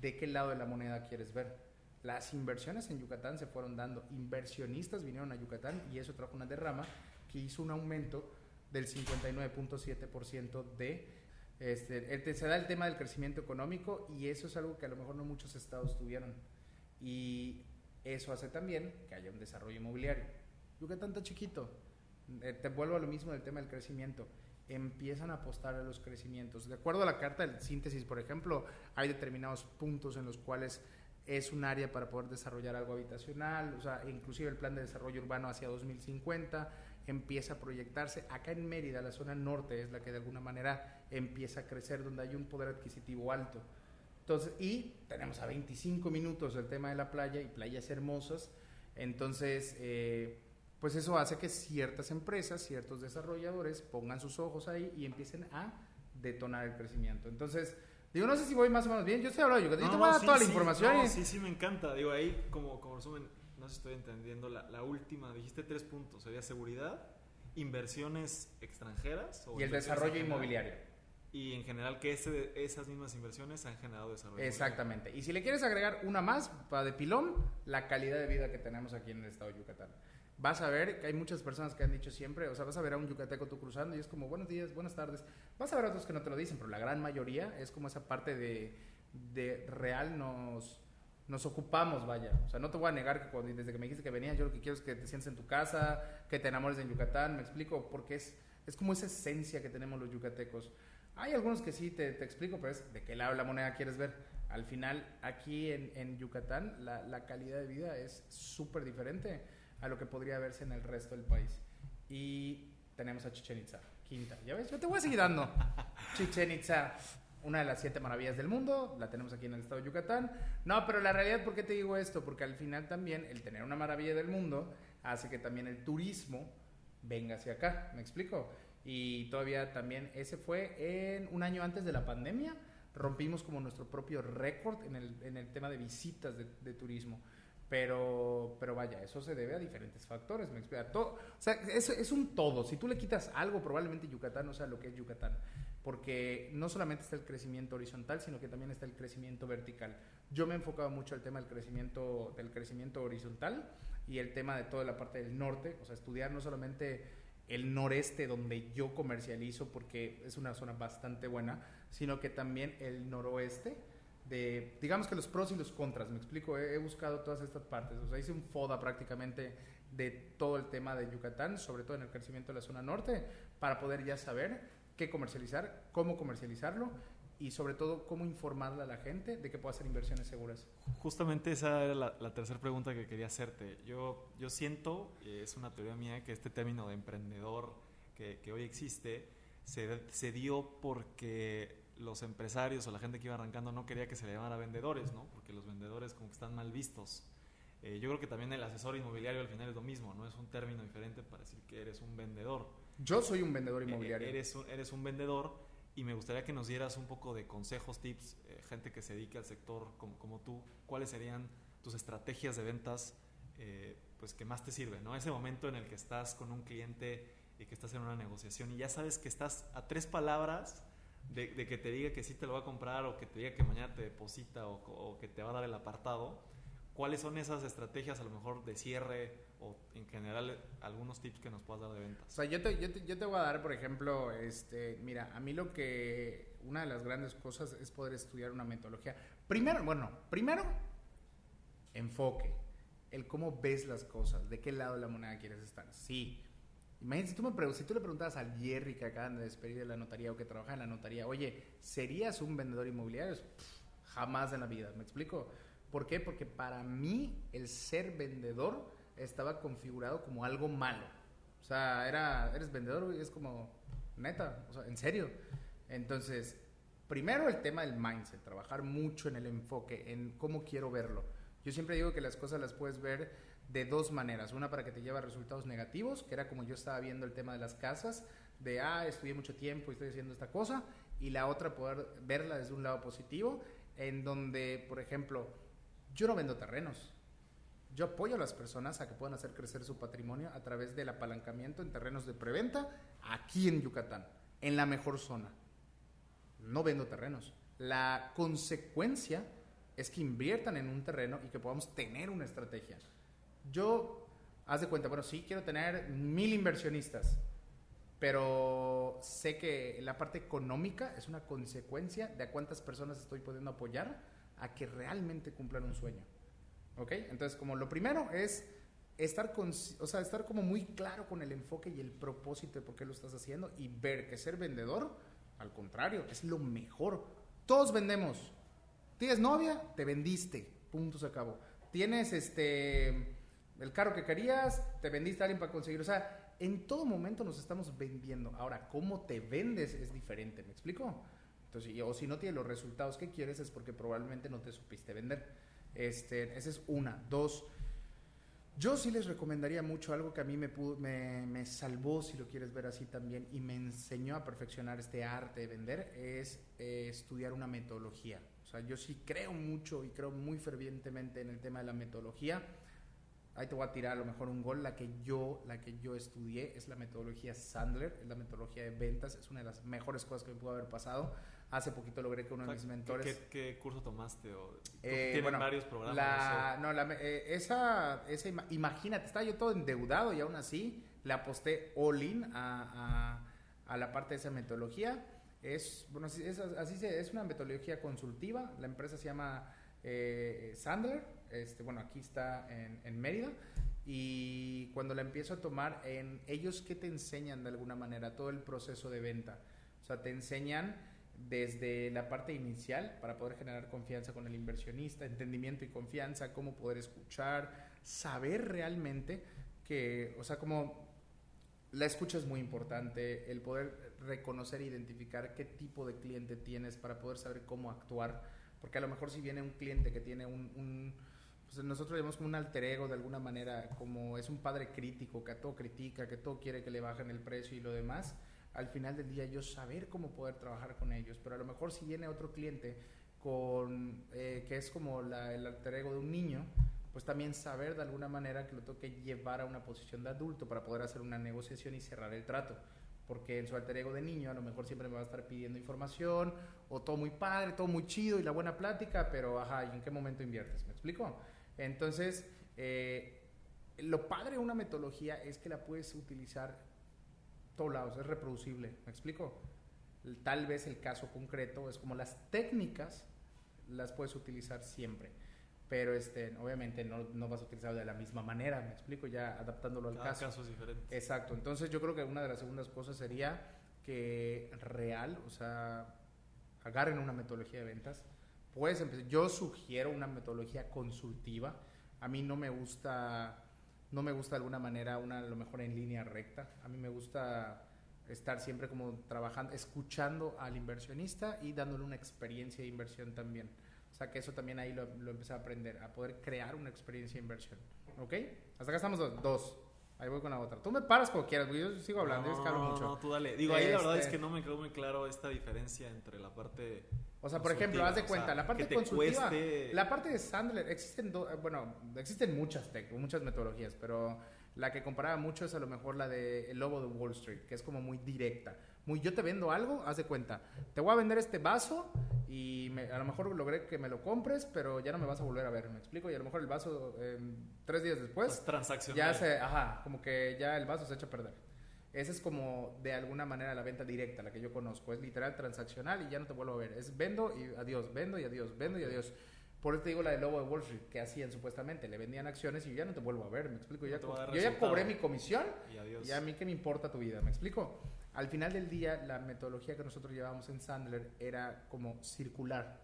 ¿De qué lado de la moneda quieres ver? Las inversiones en Yucatán se fueron dando. Inversionistas vinieron a Yucatán y eso trajo una derrama que hizo un aumento del 59.7% de... Este, se da el tema del crecimiento económico y eso es algo que a lo mejor no muchos estados tuvieron. Y eso hace también que haya un desarrollo inmobiliario. Yucatán está chiquito. Eh, te vuelvo a lo mismo del tema del crecimiento empiezan a apostar a los crecimientos. De acuerdo a la carta de síntesis, por ejemplo, hay determinados puntos en los cuales es un área para poder desarrollar algo habitacional, o sea, inclusive el plan de desarrollo urbano hacia 2050 empieza a proyectarse. Acá en Mérida, la zona norte es la que de alguna manera empieza a crecer, donde hay un poder adquisitivo alto. Entonces, y tenemos a 25 minutos el tema de la playa y playas hermosas. Entonces, eh, pues eso hace que ciertas empresas, ciertos desarrolladores pongan sus ojos ahí y empiecen a detonar el crecimiento. Entonces, digo, no sé si voy más o menos bien, yo estoy hablando, yo, te voy a dar toda la información. Sí, sí, me encanta, digo, ahí como, como resumen, no sé si estoy entendiendo, la, última, dijiste tres puntos, sería seguridad, inversiones extranjeras. y el desarrollo inmobiliario. Y en general que ese, esas mismas inversiones han generado desarrollo. Exactamente. Y si le quieres agregar una más para de pilón, la calidad de vida que tenemos aquí en el estado de Yucatán vas a ver que hay muchas personas que han dicho siempre, o sea, vas a ver a un yucateco tú cruzando y es como buenos días, buenas tardes. Vas a ver a otros que no te lo dicen, pero la gran mayoría es como esa parte de, de real nos, nos ocupamos, vaya. O sea, no te voy a negar que cuando, desde que me dijiste que venías, yo lo que quiero es que te sientes en tu casa, que te enamores en Yucatán, me explico, porque es, es como esa esencia que tenemos los yucatecos. Hay algunos que sí te, te explico, pero es de qué lado la moneda quieres ver. Al final, aquí en, en Yucatán, la, la calidad de vida es súper diferente a lo que podría verse en el resto del país. Y tenemos a Chichen Itza, quinta. Ya ves, yo te voy a seguir dando. Chichen Itza, una de las siete maravillas del mundo, la tenemos aquí en el estado de Yucatán. No, pero la realidad, ¿por qué te digo esto? Porque al final también el tener una maravilla del mundo hace que también el turismo venga hacia acá, ¿me explico? Y todavía también ese fue en un año antes de la pandemia, rompimos como nuestro propio récord en el, en el tema de visitas de, de turismo. Pero, pero vaya, eso se debe a diferentes factores, me explica. Todo, o sea, es, es un todo. Si tú le quitas algo, probablemente Yucatán no sea lo que es Yucatán. Porque no solamente está el crecimiento horizontal, sino que también está el crecimiento vertical. Yo me he enfocado mucho al tema del crecimiento, del crecimiento horizontal y el tema de toda la parte del norte, o sea, estudiar no solamente el noreste donde yo comercializo porque es una zona bastante buena, sino que también el noroeste de, digamos que los pros y los contras, me explico, he, buscado todas estas partes, o sea, hice un FODA prácticamente de todo el tema de Yucatán, sobre todo en el crecimiento de la zona norte, para poder ya saber qué comercializar, cómo comercializarlo y sobre todo cómo informarle a la gente de que pueda hacer inversiones seguras. Justamente esa era la, tercera pregunta que quería hacerte. Yo, yo siento, es una teoría mía, que este término de emprendedor que, que hoy existe se, se dio porque los empresarios o la gente que iba arrancando no quería que se le llamara vendedores, ¿no? Porque los vendedores como que están mal vistos. Eh, yo creo que también el asesor inmobiliario al final es lo mismo, ¿no? Es un término diferente para decir que eres un vendedor. Yo soy un vendedor eh, inmobiliario. eres, un, eres un vendedor y me gustaría que nos dieras un poco de consejos, tips, eh, gente que se dedica al sector como, como, tú, cuáles serían tus estrategias de ventas pues que más te sirven, ¿no? Ese momento en el que estás con un cliente y que estás en una negociación y ya sabes que estás a tres palabras de, que te diga que sí te lo va a comprar o que te diga que mañana te deposita o, que te va a dar el apartado, ¿cuáles son esas estrategias a lo mejor de cierre o en general algunos tips que nos puedas dar de ventas? O sea, yo te, yo te, yo te voy a dar, por ejemplo, este, mira, a mí lo que, una de las grandes cosas es poder estudiar una metodología. Primero, bueno, primero, enfoque, el cómo ves las cosas, de qué lado de la moneda quieres estar. Sí, Imagínate, si tú, me si tú le preguntas al Jerry que acaban de despedir de la notaría o que trabaja en la notaría, oye, ¿serías un vendedor inmobiliario? jamás en la vida, ¿me explico? ¿Por qué? Porque para mí el ser vendedor estaba configurado como algo malo. O sea, era, eres vendedor y es como, neta, o sea, en serio. Entonces, primero el tema del mindset, trabajar mucho en el enfoque, en cómo quiero verlo. Yo siempre digo que las cosas las puedes ver de dos maneras. Una para que te lleve a resultados negativos, que era como yo estaba viendo el tema de las casas, de, ah, estudié mucho tiempo y estoy haciendo esta cosa. Y la otra, poder verla desde un lado positivo, en donde, por ejemplo, yo no vendo terrenos. Yo apoyo a las personas a que puedan hacer crecer su patrimonio a través del apalancamiento en terrenos de preventa aquí en Yucatán, en la mejor zona. No vendo terrenos. La consecuencia es que inviertan en un terreno y que podamos tener una estrategia. Yo, haz de cuenta, bueno, sí quiero tener mil inversionistas, pero sé que la parte económica es una consecuencia de cuántas personas estoy pudiendo apoyar a que realmente cumplan un sueño. ¿Ok? Entonces, como lo primero es estar, con, o sea, estar como muy claro con el enfoque y el propósito de por qué lo estás haciendo y ver que ser vendedor, al contrario, es lo mejor. Todos vendemos. Tienes novia, te vendiste. Punto, se acabó. Tienes este el carro que querías, te vendiste a alguien para conseguir. O sea, en todo momento nos estamos vendiendo. Ahora, cómo te vendes es diferente, ¿me explico? Entonces, o si no tienes los resultados que quieres es porque probablemente no te supiste vender. Este, esa es una. Dos, yo sí les recomendaría mucho algo que a mí me, me, me, salvó, si lo quieres ver así también, y me enseñó a perfeccionar este arte de vender, es eh, estudiar una metodología. O sea, yo sí creo mucho y creo muy fervientemente en el tema de la metodología ahí te voy a tirar a lo mejor un gol, la que yo, la que yo estudié es la metodología Sandler, es la metodología de ventas, es una de las mejores cosas que me pudo haber pasado. Hace poquito logré que uno de mis mentores... ¿Qué, curso tomaste? O, eh, varios programas? La, no, la, eh, esa, esa, imagínate, estaba yo todo endeudado y aún así le aposté all in a, a, a la parte de esa metodología. Es, bueno, es, así se, es una metodología consultiva, la empresa se llama eh, Sandler, este, bueno, aquí está en, Mérida, y cuando la empiezo a tomar, en ellos que te enseñan de alguna manera todo el proceso de venta, o sea, te enseñan desde la parte inicial para poder generar confianza con el inversionista, entendimiento y confianza, cómo poder escuchar, saber realmente que, o sea, como la escucha es muy importante, el poder reconocer e identificar qué tipo de cliente tienes para poder saber cómo actuar. Porque a lo mejor si viene un cliente que tiene un, pues nosotros llamamos como un alter ego de alguna manera, como es un padre crítico que a todo critica, que todo quiere que le bajen el precio y lo demás, al final del día yo saber cómo poder trabajar con ellos, pero a lo mejor si viene otro cliente con, eh, que es como el alter ego de un niño, pues también saber de alguna manera que lo tengo que llevar a una posición de adulto para poder hacer una negociación y cerrar el trato. Porque en su alter ego de niño a lo mejor siempre me va a estar pidiendo información o todo muy padre, todo muy chido y la buena plática, pero ajá, ¿y en qué momento inviertes? ¿Me explico? Entonces, eh, lo padre de una metodología es que la puedes utilizar todos lados, es reproducible, ¿me explico? Tal vez el caso concreto es como las técnicas las puedes utilizar siempre, pero este, obviamente no, no vas a utilizar de la misma manera, ¿me explico? Ya adaptándolo al Cada caso. caso es diferente. Exacto, entonces yo creo que una de las segundas cosas sería que real, o sea, agarren una metodología de ventas. Puedes empezar, yo sugiero una metodología consultiva. A mí no me gusta, no me gusta de alguna manera una a lo mejor en línea recta. A mí me gusta estar siempre como trabajando, escuchando al inversionista y dándole una experiencia de inversión también. O sea que eso también ahí lo, lo empecé a aprender, a poder crear una experiencia de inversión. ¿Ok? Hasta acá estamos dos. dos. Ahí voy con la otra. Tú me paras como quieras. Yo sigo hablando, yo es que hablo No, mucho. No, tú dale. Digo, ahí la verdad es Este- que no me quedó muy claro esta diferencia entre la parte. O sea, por ejemplo, haz de cuenta, o sea, la parte consultiva, cueste- la parte de Sandler, existen, do- eh, bueno, existen muchas tec- muchas metodologías, pero la que comparaba mucho es a lo mejor la de El Lobo de Wall Street, que es como muy directa. Muy, yo te vendo algo, haz de cuenta, te voy a vender este vaso y me- a lo mejor logré que me lo compres, pero ya no me vas a volver a ver, ¿me explico? Y a lo mejor el vaso, eh, tres días después, es transaccional. ya se, ajá, como que ya el vaso se echa a perder. Esa es como de alguna manera la venta directa, la que yo conozco. Es literal transaccional y ya no te vuelvo a ver. Es vendo y adiós, vendo y adiós, vendo y adiós. Por eso te digo la del lobo de Wall Street, que hacían supuestamente. Le vendían acciones y yo ya no te vuelvo a ver, ¿me explico? No Ya yo ya cobré mi comisión Y adiós. y a mí qué me importa tu vida, ¿me explico? Al final del día, la metodología que nosotros llevábamos en Sandler era como circular,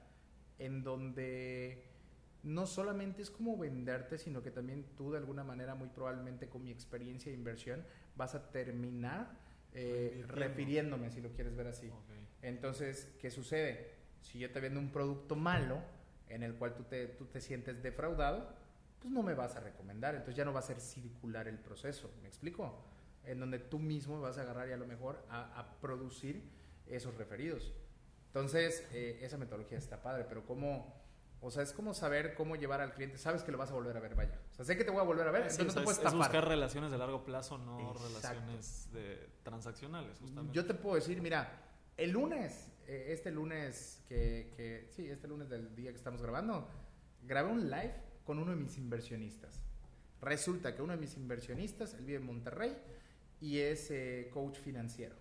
en donde no solamente es como venderte, sino que también tú de alguna manera, muy probablemente con mi experiencia de inversión, vas a terminar eh, refiriéndome, si lo quieres ver así. Entonces, ¿qué sucede? Si yo te vendo un producto malo, en el cual tú te, tú te sientes defraudado, pues no me vas a recomendar. Entonces ya no va a ser circular el proceso. ¿Me explico? En donde tú mismo vas a agarrar y a lo mejor a, a producir esos referidos. Entonces, eh, esa metodología está padre, pero ¿cómo? O sea, es como saber cómo llevar al cliente. Sabes que lo vas a volver a ver, vaya. O sea, sé que te voy a volver a ver, Sí, entonces no sea, te puedes es, es tapar. buscar relaciones de largo plazo, no Exacto. relaciones de transaccionales, justamente. Yo te puedo decir, mira, el lunes, eh, este lunes que, que, sí, este lunes del día que estamos grabando, grabé un live con uno de mis inversionistas. Resulta que uno de mis inversionistas, él vive en Monterrey y es eh, coach financiero.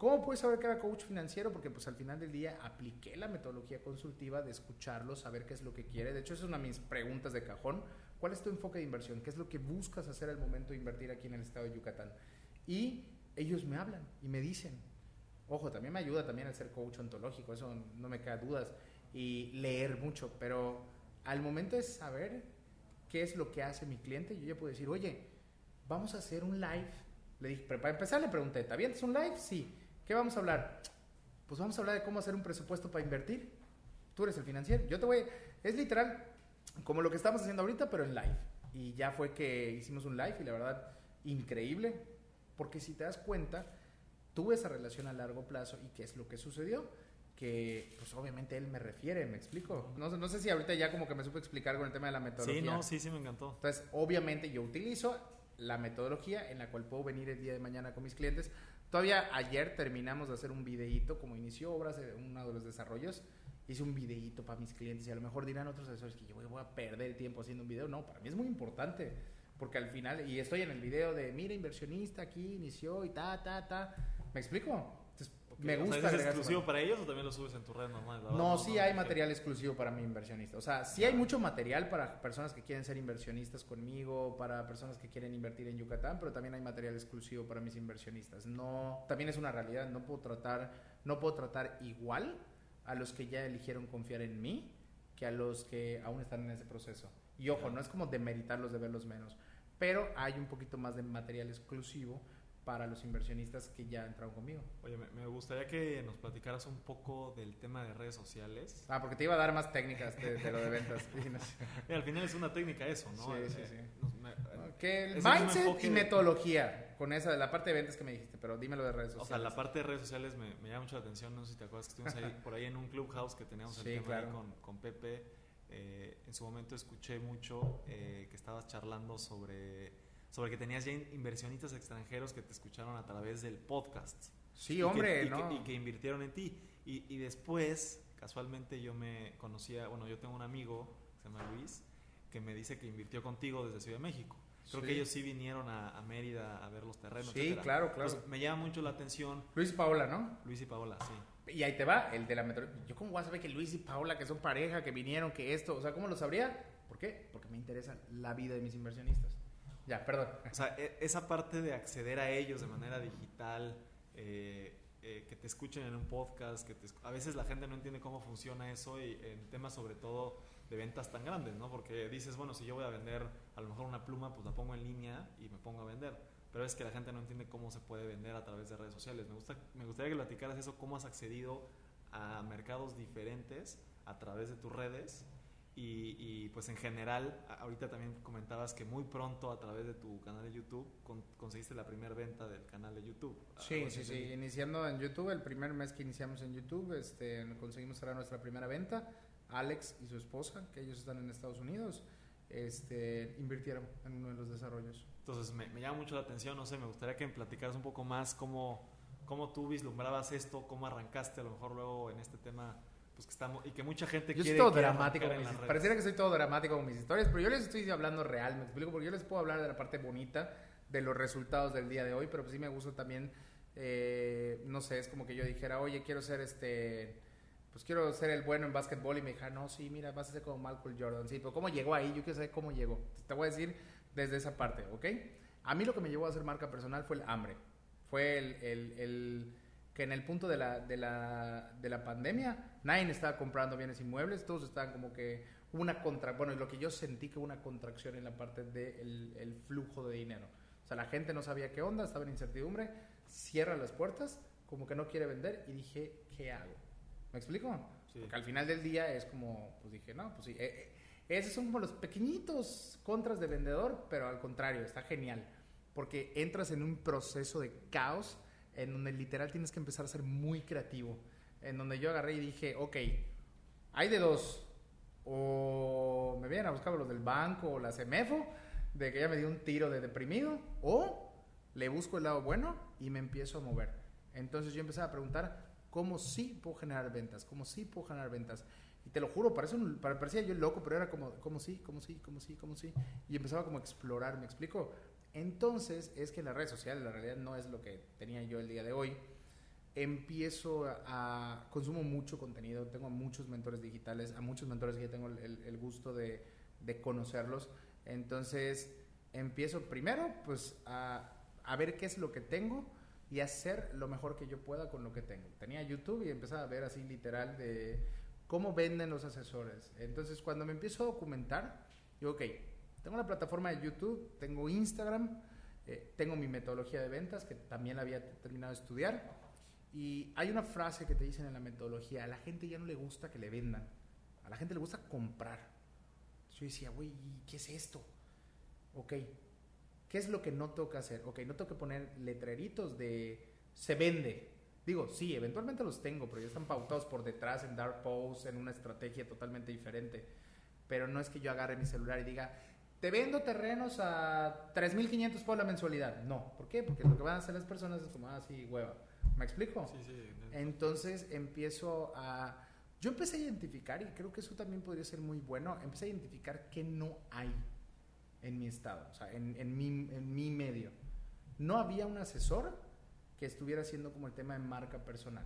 ¿Cómo puedes saber que era coach financiero? Porque pues al final del día apliqué la metodología consultiva de escucharlo, saber qué es lo que quiere. De hecho, es una de mis preguntas de cajón. ¿Cuál es tu enfoque de inversión? ¿Qué es lo que buscas hacer al momento de invertir aquí en el estado de Yucatán? Y ellos me hablan y me dicen, ojo, también me ayuda también ser coach ontológico, eso no me queda dudas, y leer mucho, pero al momento de saber qué es lo que hace mi cliente, yo ya puedo decir, oye, vamos a hacer un live. Le dije, para empezar le pregunté, ¿te avientas un live? Sí. ¿Qué vamos a hablar? Pues vamos a hablar de cómo hacer un presupuesto para invertir. Tú eres el financiero. Yo te voy, es literal como lo que estamos haciendo ahorita, pero en live. Y ya fue que hicimos un live y la verdad, increíble. Porque si te das cuenta, tuve esa relación a largo plazo y qué es lo que sucedió. Que, pues obviamente él me refiere, me explico. No, sé- no sé si ahorita ya como que me supe explicar con el tema de la metodología. Sí, no, sí, sí me encantó. Entonces, obviamente yo utilizo la metodología en la cual puedo venir el día de mañana con mis clientes. Todavía ayer terminamos de hacer un videíto, como inició obras, eh, uno de los desarrollos, hice un videíto para mis clientes y a lo mejor dirán otros asesores que yo voy- a perder tiempo haciendo un video. No, para mí es muy importante, porque al final, y estoy en el video de, mira, inversionista aquí inició y ta, ta, ta. ¿Me explico? Me O sea, gusta. ¿Es exclusivo para ellos o también lo subes en tu red normal? No, verdad, sí hay material exclusivo para mi inversionista. O sea, sí hay mucho material para personas que quieren ser inversionistas conmigo, para personas que quieren invertir en Yucatán, pero también hay material exclusivo para mis inversionistas. No, también es una realidad. No puedo tratar, no puedo tratar igual a los que ya eligieron confiar en mí que a los que aún están en ese proceso. Y ojo, no es como demeritarlos de verlos menos, pero hay un poquito más de material exclusivo para los inversionistas que ya entraron conmigo. Oye, me, me gustaría que nos platicaras un poco del tema de redes sociales. Ah, porque te iba a dar más técnicas de, de lo de ventas. Y al final es una técnica eso, ¿no? Sí, Eh, sí, sí. nos- me- Que el Ese mismo mindset y de- metodología, con esa, la parte de ventas que me dijiste, pero dímelo de redes O sociales. sea, la parte de redes sociales me, me llama mucho la atención. No sé si te acuerdas que estuvimos ahí, por ahí en un clubhouse que teníamos el Sí, tema ahí con, con Pepe. eh, en su momento escuché mucho eh, que estabas charlando sobre, sobre que tenías ya inversionistas extranjeros que te escucharon a través del podcast. Sí, hombre, y ¿no? Que, y que invirtieron en ti. Y, y, después, casualmente, yo me conocía, bueno, yo tengo un amigo, se llama Luis, que me dice que invirtió contigo desde Ciudad de México. Creo Sí. que ellos sí vinieron a, a Mérida a ver los terrenos. Sí, etcétera. claro, claro. Me llama mucho la atención Luis y Paola, ¿no? Luis y Paola, sí. Y ahí te va, el de la metro. Yo cómo voy a saber que Luis y Paola, que son pareja, que vinieron, que esto, o sea, ¿cómo lo sabría? ¿Por qué? Porque me interesa la vida de mis inversionistas. Ya, perdón. O sea, e- esa parte de acceder a ellos de manera digital, eh, eh, que te escuchen en un podcast, que te a veces la gente no entiende cómo funciona eso y en temas sobre todo de ventas tan grandes, ¿no? Porque dices, bueno, si yo voy a vender a lo mejor una pluma, pues la pongo en línea y me pongo a vender. Pero es que la gente no entiende cómo se puede vender a través de redes sociales. Me, gusta, me gustaría que platicaras eso, cómo has accedido a mercados diferentes a través de tus redes y, y, pues en general, ahorita también comentabas que muy pronto a través de tu canal de YouTube con- conseguiste la primera venta del canal de YouTube. Sí, Algo sí, así sí. entendí. Iniciando en YouTube, el primer mes que iniciamos en YouTube, este, conseguimos cerrar nuestra primera venta. Alex y su esposa, que ellos están en Estados Unidos, este, invirtieron en uno de los desarrollos. Entonces me, me llama mucho la atención, no sé, me gustaría que me platicaras un poco más cómo, cómo tú vislumbrabas esto, cómo arrancaste a lo mejor luego en este tema, pues que estamos, y que mucha gente Yo soy quiere... todo quiere dramático. con mis- pareciera que soy todo dramático con mis historias, pero yo les estoy hablando real, me explico, porque yo les puedo hablar de la parte bonita, de los resultados del día de hoy, pero pues sí me gusta también, eh, no sé, es como que yo dijera, oye, quiero ser este, pues quiero ser el bueno en básquetbol y me dijera, no, sí, mira, vas a ser como Michael Jordan, sí, pero ¿cómo llegó ahí? Yo quiero saber cómo llegó. Te voy a decir desde esa parte, ¿ok? A mí lo que me llevó a hacer marca personal fue el hambre, fue el, el, el que en el punto de la, de la, de la pandemia nadie estaba comprando bienes inmuebles, todos estaban como que una contra, bueno, lo que yo sentí que una contracción en la parte del el flujo de dinero. O sea, la gente no sabía qué onda, estaba en incertidumbre, cierra las puertas, como que no quiere vender y dije, ¿qué hago? ¿Me explico? Sí. Porque al final del día es como, pues dije, no, pues sí, eh, eh, esos son como los pequeñitos contras de vendedor, pero al contrario, está genial, porque entras en un proceso de caos en donde literal tienes que empezar a ser muy creativo, en donde yo agarré y dije, ok, hay de dos, o me vienen a buscar los del banco o la CEMEFO, de que ya me dio un tiro de deprimido, o le busco el lado bueno y me empiezo a mover. Entonces yo empecé a preguntar cómo sí puedo generar ventas, cómo sí puedo generar ventas. Y te lo juro, parece un- pare- parecía yo loco, pero era como, ¿cómo sí, cómo sí, cómo sí, cómo sí. Y empezaba como a explorar, ¿me explico? Entonces es que las redes sociales, la realidad no es lo que tenía yo el día de hoy. Empiezo a, a- consumo mucho contenido, tengo muchos mentores digitales, a muchos mentores que ya tengo el, gusto de, conocerlos. Entonces empiezo primero pues a, a ver qué es lo que tengo y hacer lo mejor que yo pueda con lo que tengo. Tenía YouTube y empezaba a ver así literal de cómo venden los asesores. Entonces cuando me empiezo a documentar, digo, ok, tengo una plataforma de YouTube, tengo Instagram, eh, tengo mi metodología de ventas que también la había terminado de estudiar. Y hay una frase que te dicen en la metodología, a la gente ya no le gusta que le vendan, a la gente le gusta comprar. Yo decía, güey, ¿y ¿qué es esto? Ok, ¿qué es lo que no toca hacer? Ok, no que poner letreritos de se vende. Digo, sí, eventualmente los tengo, pero ya están pautados por detrás en dark posts, en una estrategia totalmente diferente. Pero no es que yo agarre mi celular y diga, te vendo terrenos a 3.500 por la mensualidad. No, ¿por qué? Porque lo que van a hacer las personas es como, ah, sí, hueva. ¿Me explico? Sí, sí. Entonces empiezo a... Yo empecé a identificar, y creo que eso también podría ser muy bueno, empecé a identificar qué no hay en mi estado, o sea, en, en, mi, en mi medio. No había un asesor que estuviera haciendo como el tema de marca personal.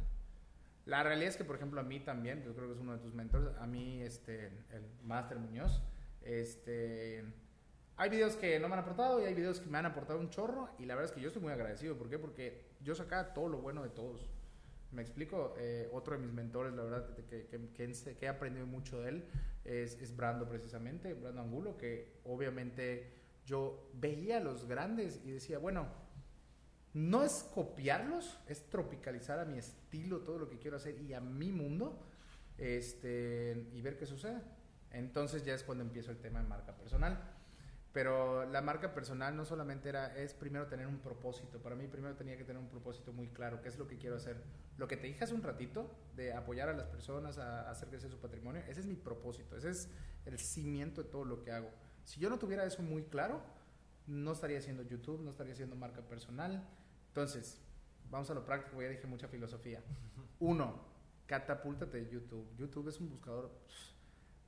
La realidad es que, por ejemplo, a mí también, yo creo que es uno de tus mentores, a mí, este, el Master Muñoz, este, hay videos que no me han aportado y hay videos que me han aportado un chorro y la verdad es que yo estoy muy agradecido. ¿Por qué? Porque yo sacaba todo lo bueno de todos. Me explico, eh, otro de mis mentores, la verdad, que, que, que, he aprendido mucho de él, es, es Brando precisamente, Brando Angulo, que obviamente yo veía a los grandes y decía, bueno, no es copiarlos, es tropicalizar a mi estilo todo lo que quiero hacer y a mi mundo este, y ver qué sucede. Entonces ya es cuando empiezo el tema de marca personal. Pero la marca personal no solamente era, es primero tener un propósito. Para mí primero tenía que tener un propósito muy claro. ¿Qué es lo que quiero hacer? Lo que te dije hace un ratito, de apoyar a las personas a, hacer crecer su patrimonio, ese es mi propósito. Ese es el cimiento de todo lo que hago. Si yo no tuviera eso muy claro, no estaría haciendo YouTube, no estaría haciendo marca personal. Entonces, vamos a lo práctico, ya dije mucha filosofía. Uno, catapúltate de YouTube. YouTube es un buscador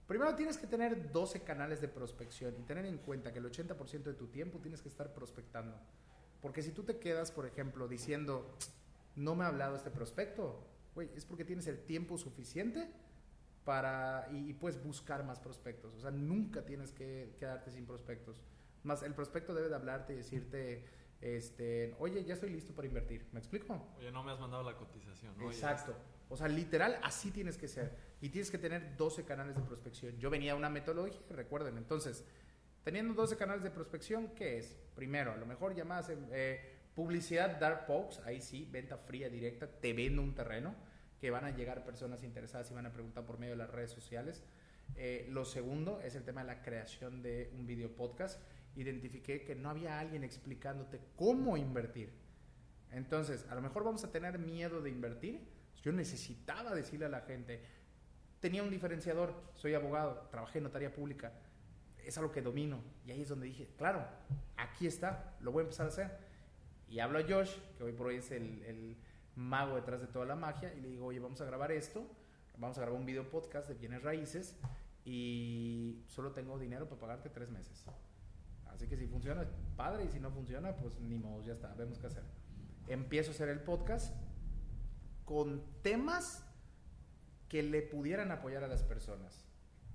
Primero tienes que tener 12 canales de prospección y tener en cuenta que el 80% de tu tiempo tienes que estar prospectando. Porque si tú te quedas, por ejemplo, diciendo, no me ha hablado este prospecto, güey, es porque tienes el tiempo suficiente para, y, puedes buscar más prospectos. O sea, nunca tienes que quedarte sin prospectos. Más, el prospecto debe de hablarte y decirte, este, oye, ya estoy listo para invertir. ¿Me explico? Oye, no me has mandado la cotización. Exacto. O sea, literal, así tienes que ser. Y tienes que tener 12 canales de prospección. Yo venía a una metodología, recuerden. Entonces, teniendo 12 canales de prospección, ¿qué es? Primero, a lo mejor llamadas eh, publicidad dark pokes, ahí sí, venta fría directa, te vendo un terreno, que van a llegar personas interesadas y van a preguntar por medio de las redes sociales. Eh, lo segundo es el tema de la creación de un video podcast. Identifiqué que no había alguien explicándote cómo invertir. Entonces, a lo mejor vamos a tener miedo de invertir, yo necesitaba decirle a la gente, tenía un diferenciador, soy abogado, trabajé en notaría pública, es algo que domino. Y ahí es donde dije, claro, aquí está, lo voy a empezar a hacer. Y hablo a Josh, que hoy por hoy es el, mago detrás de toda la magia, y le digo, oye, vamos a grabar esto, vamos a grabar un video podcast de bienes raíces, y solo tengo dinero para pagarte tres meses. Así que si funciona, padre, y si no funciona, pues ni modo, ya está, vemos qué hacer. Empiezo a hacer el podcast con temas que le pudieran apoyar a las personas.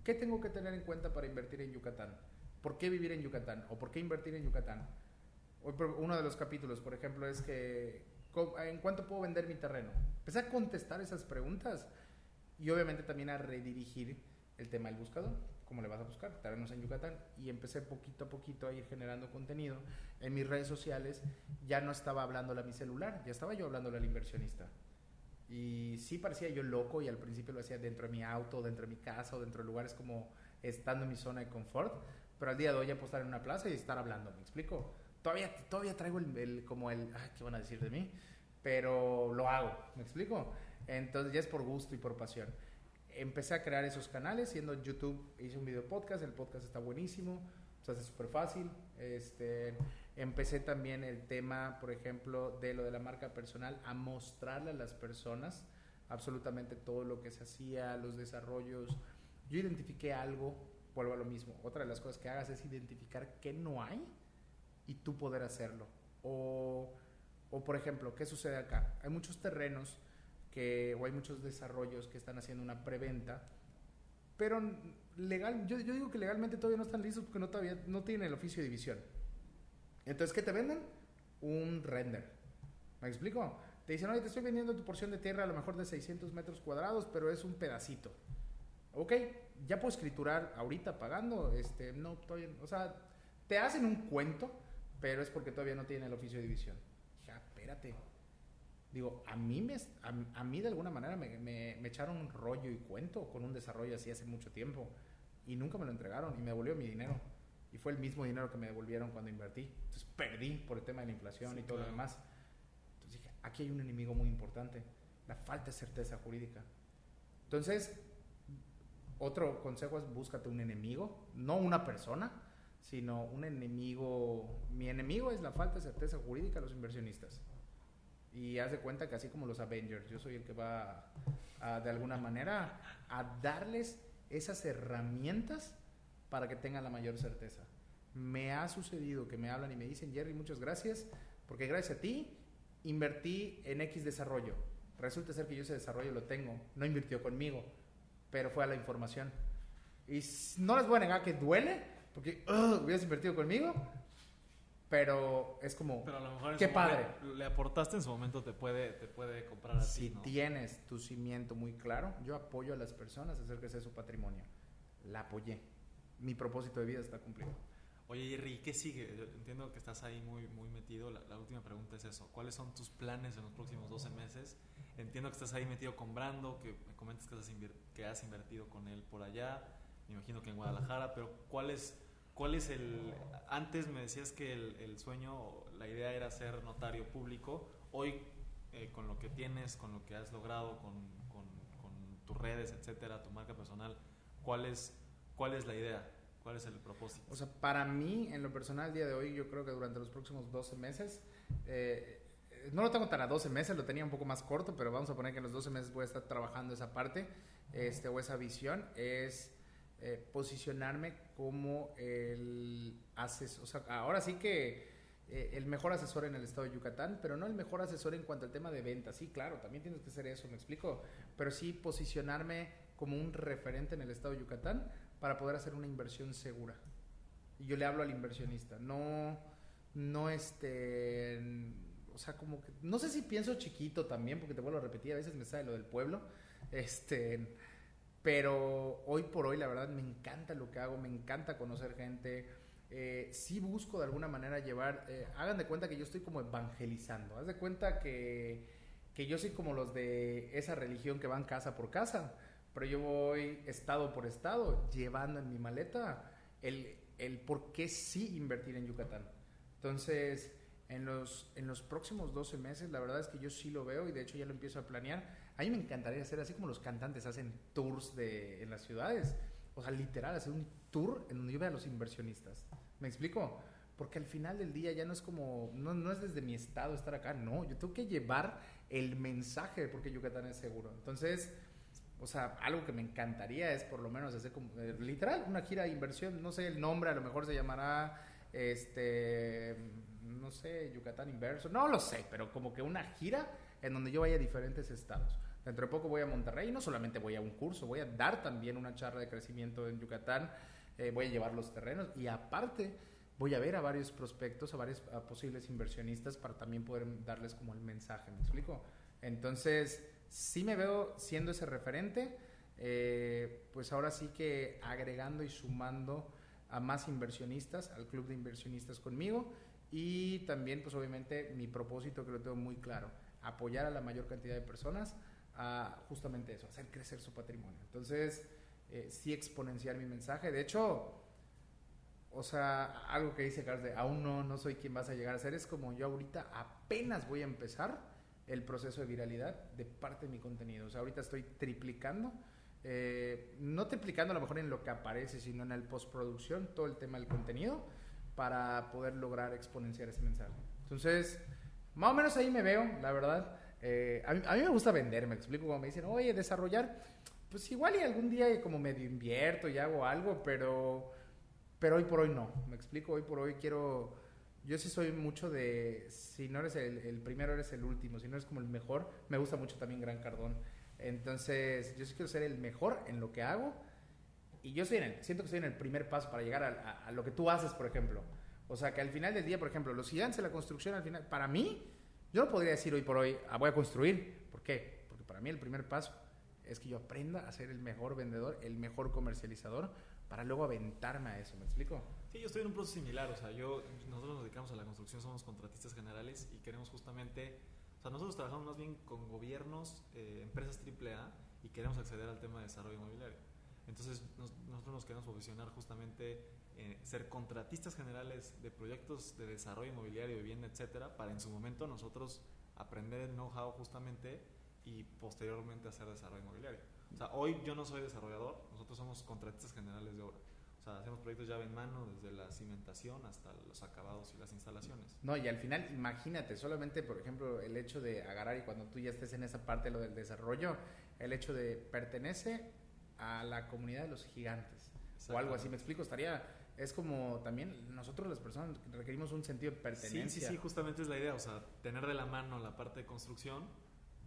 ¿Qué tengo que tener en cuenta para invertir en Yucatán? ¿Por qué vivir en Yucatán? ¿O por qué invertir en Yucatán? Uno de los capítulos, por ejemplo, es que ¿en cuánto puedo vender mi terreno? Empecé a contestar esas preguntas y obviamente también a redirigir el tema del buscador. ¿Cómo le vas a buscar? Terrenos en Yucatán. Y empecé poquito a poquito a ir generando contenido en mis redes sociales. Ya no estaba hablándole a mi celular, ya estaba yo hablándole al inversionista. Y sí parecía yo loco y al principio lo hacía dentro de mi auto, dentro de mi casa o dentro de lugares como estando en mi zona de confort. Pero al día de hoy ya puedo estar en una plaza y estar hablando, ¿me explico? Todavía, todavía traigo el, como el, ay, ¿qué van a decir de mí? Pero lo hago, ¿me explico? Entonces ya es por gusto y por pasión. Empecé a crear esos canales, siendo YouTube, hice un video podcast, el podcast está buenísimo, se hace súper fácil. Este, Empecé también el tema, por ejemplo, de lo de la marca personal, a mostrarle a las personas absolutamente todo lo que se hacía, los desarrollos. Yo identifiqué algo, vuelvo a lo mismo. Otra de las cosas que hagas es identificar qué no hay y tú poder hacerlo. O, o por ejemplo, ¿qué sucede acá? Hay muchos terrenos que, o hay muchos desarrollos que están haciendo una preventa, pero legal, yo, yo digo que legalmente todavía no están listos porque no, todavía no tienen el oficio de división. Entonces, ¿qué te venden? Un render. ¿Me explico? Te dicen, oye, te estoy vendiendo tu porción de tierra a lo mejor de 600 metros cuadrados, pero es un pedacito. Ok, ya puedo escriturar ahorita pagando. Este, no, todavía, o sea, te hacen un cuento, pero es porque todavía no tienen el oficio de división. Ya, espérate. Digo, a mí, me, a, mí de alguna manera me, me, echaron rollo y cuento con un desarrollo así hace mucho tiempo y nunca me lo entregaron y me devolvió mi dinero y fue el mismo dinero que me devolvieron cuando invertí. Entonces perdí por el tema de la inflación y todo lo demás. Entonces dije, aquí hay un enemigo muy importante, la falta de certeza jurídica. Entonces, otro consejo es búscate un enemigo, no una persona, sino un enemigo. Mi enemigo es la falta de certeza jurídica de los inversionistas. Y haz de cuenta que así como los Avengers, yo soy el que va de alguna manera a darles esas herramientas para que tengan la mayor certeza. Me ha sucedido que me hablan y me dicen, Jerry, muchas gracias, porque gracias a ti invertí en X desarrollo. Resulta ser que yo ese desarrollo lo tengo, no invirtió conmigo, pero fue a la información. Y no les voy a negar que duele, porque hubieras invertido conmigo, pero es como pero a lo mejor qué padre le aportaste en su momento te puede te puede comprar a si tienes tu cimiento muy claro yo apoyo a las personas a hacer crecer su patrimonio la apoyé mi propósito de vida está cumplido. Oye, Jerry, ¿qué sigue? entiendo que estás ahí muy, muy metido. La, última pregunta es eso. ¿Cuáles son tus planes en los próximos 12 meses? Entiendo que estás ahí metido con Brando, que me comentas que has, que has invertido con él por allá. Me imagino que en Guadalajara, pero ¿cuál es ¿cuál es el... Antes me decías que el, el sueño, la idea era ser notario público. Hoy, eh, con lo que tienes, con lo que has logrado, con, con, con tus redes, etcétera, tu marca personal, ¿cuál es, cuál es la idea? ¿Cuál es el propósito? O sea, para mí, en lo personal, el día de hoy, yo creo que durante los próximos 12 meses, eh, no lo tengo tan a 12 meses, lo tenía un poco más corto, pero vamos a poner que en los 12 meses voy a estar trabajando esa parte, este, o esa visión, es eh, posicionarme como el asesor, o sea, ahora sí que eh, el mejor asesor en el estado de Yucatán, pero no el mejor asesor en cuanto al tema de ventas. Sí, claro, también tienes que ser eso, me explico, pero sí posicionarme como un referente en el estado de Yucatán para poder hacer una inversión segura. Y yo le hablo al inversionista, no, no este, o sea, como que, no sé si pienso chiquito también, porque te vuelvo a repetir, a veces me sale lo del pueblo, este, pero hoy por hoy la verdad me encanta lo que hago, me encanta conocer gente, eh, sí busco de alguna manera llevar, eh, hagan de cuenta que yo estoy como evangelizando, haz de cuenta que, que yo soy como los de esa religión que van casa por casa, pero yo voy estado por estado llevando en mi maleta el, el por qué sí invertir en Yucatán. Entonces, en los, en los próximos 12 meses, la verdad es que yo sí lo veo y de hecho ya lo empiezo a planear. A mí me encantaría hacer así como los cantantes hacen tours de, en las ciudades. O sea, literal, hacer un tour en donde yo vea a los inversionistas. ¿Me explico? Porque al final del día ya no es como, no, no es desde mi estado estar acá, no, yo tengo que llevar el mensaje de por qué Yucatán es seguro. Entonces, o sea, algo que me encantaría es por lo menos hacer como, eh, literal, una gira de inversión, no sé el nombre, a lo mejor se llamará, este, no sé, Yucatán Inverso, no lo sé, pero como que una gira en donde yo vaya a diferentes estados. Dentro de poco voy a Monterrey y no solamente voy a un curso, voy a dar también una charla de crecimiento en Yucatán, eh, voy a llevar los terrenos y aparte voy a ver a varios prospectos, a varios a posibles inversionistas para también poder darles como el mensaje, ¿me explico? Entonces, sí me veo siendo ese referente, eh, pues ahora sí que agregando y sumando a más inversionistas, al club de inversionistas conmigo y también pues obviamente mi propósito que lo tengo muy claro, apoyar a la mayor cantidad de personas a justamente eso, hacer crecer su patrimonio. Entonces, eh, sí exponenciar mi mensaje. De hecho, o sea, algo que dice Carlos de aún no, no soy quien vas a llegar a ser, es como yo ahorita apenas voy a empezar el proceso de viralidad de parte de mi contenido. O sea, ahorita estoy triplicando, eh, no triplicando a lo mejor en lo que aparece, sino en el postproducción, todo el tema del contenido, para poder lograr exponenciar ese mensaje. Entonces, más o menos ahí me veo, la verdad. Eh, a, mí, a, mí, me gusta vender, me explico, cuando me dicen, oye, desarrollar, pues igual y algún día como medio invierto y hago algo, pero, pero hoy por hoy no, me explico, hoy por hoy quiero yo sí soy mucho de, si no eres el, primero, eres el último, si no eres como el mejor, me gusta mucho también Gran Cardón. Entonces, yo sí quiero ser el mejor en lo que hago y yo siento que estoy en el primer paso para llegar a, lo que tú haces, por ejemplo. O sea, que al final del día, por ejemplo, los gigantes de la construcción, al final, para mí, yo no podría decir hoy por hoy, ah, voy a construir. ¿Por qué? Porque para mí el primer paso es que yo aprenda a ser el mejor vendedor, el mejor comercializador, para luego aventarme a eso, ¿me explico? Sí, yo estoy en un proceso similar, o sea, yo, nosotros nos dedicamos a la construcción, somos contratistas generales y queremos justamente, o sea, nosotros trabajamos más bien con gobiernos, eh, empresas AAA y queremos acceder al tema de desarrollo inmobiliario. Entonces, nos, nosotros nos queremos posicionar justamente en ser contratistas generales de proyectos de desarrollo inmobiliario, vivienda, etcétera, para en su momento nosotros aprender el know-how justamente y posteriormente hacer desarrollo inmobiliario. O sea, hoy yo no soy desarrollador, nosotros somos contratistas generales de obra. O sea, hacemos proyectos llave en mano, desde la cimentación hasta los acabados y las instalaciones. No, y al final, imagínate, solamente, por ejemplo, el hecho de agarrar y cuando tú ya estés en esa parte, lo del desarrollo, el hecho de pertenece a la comunidad de los gigantes o algo así, me explico, estaría, es como también nosotros las personas requerimos un sentido de pertenencia. Sí, sí, sí, justamente es la idea, o sea, tener de la mano la parte de construcción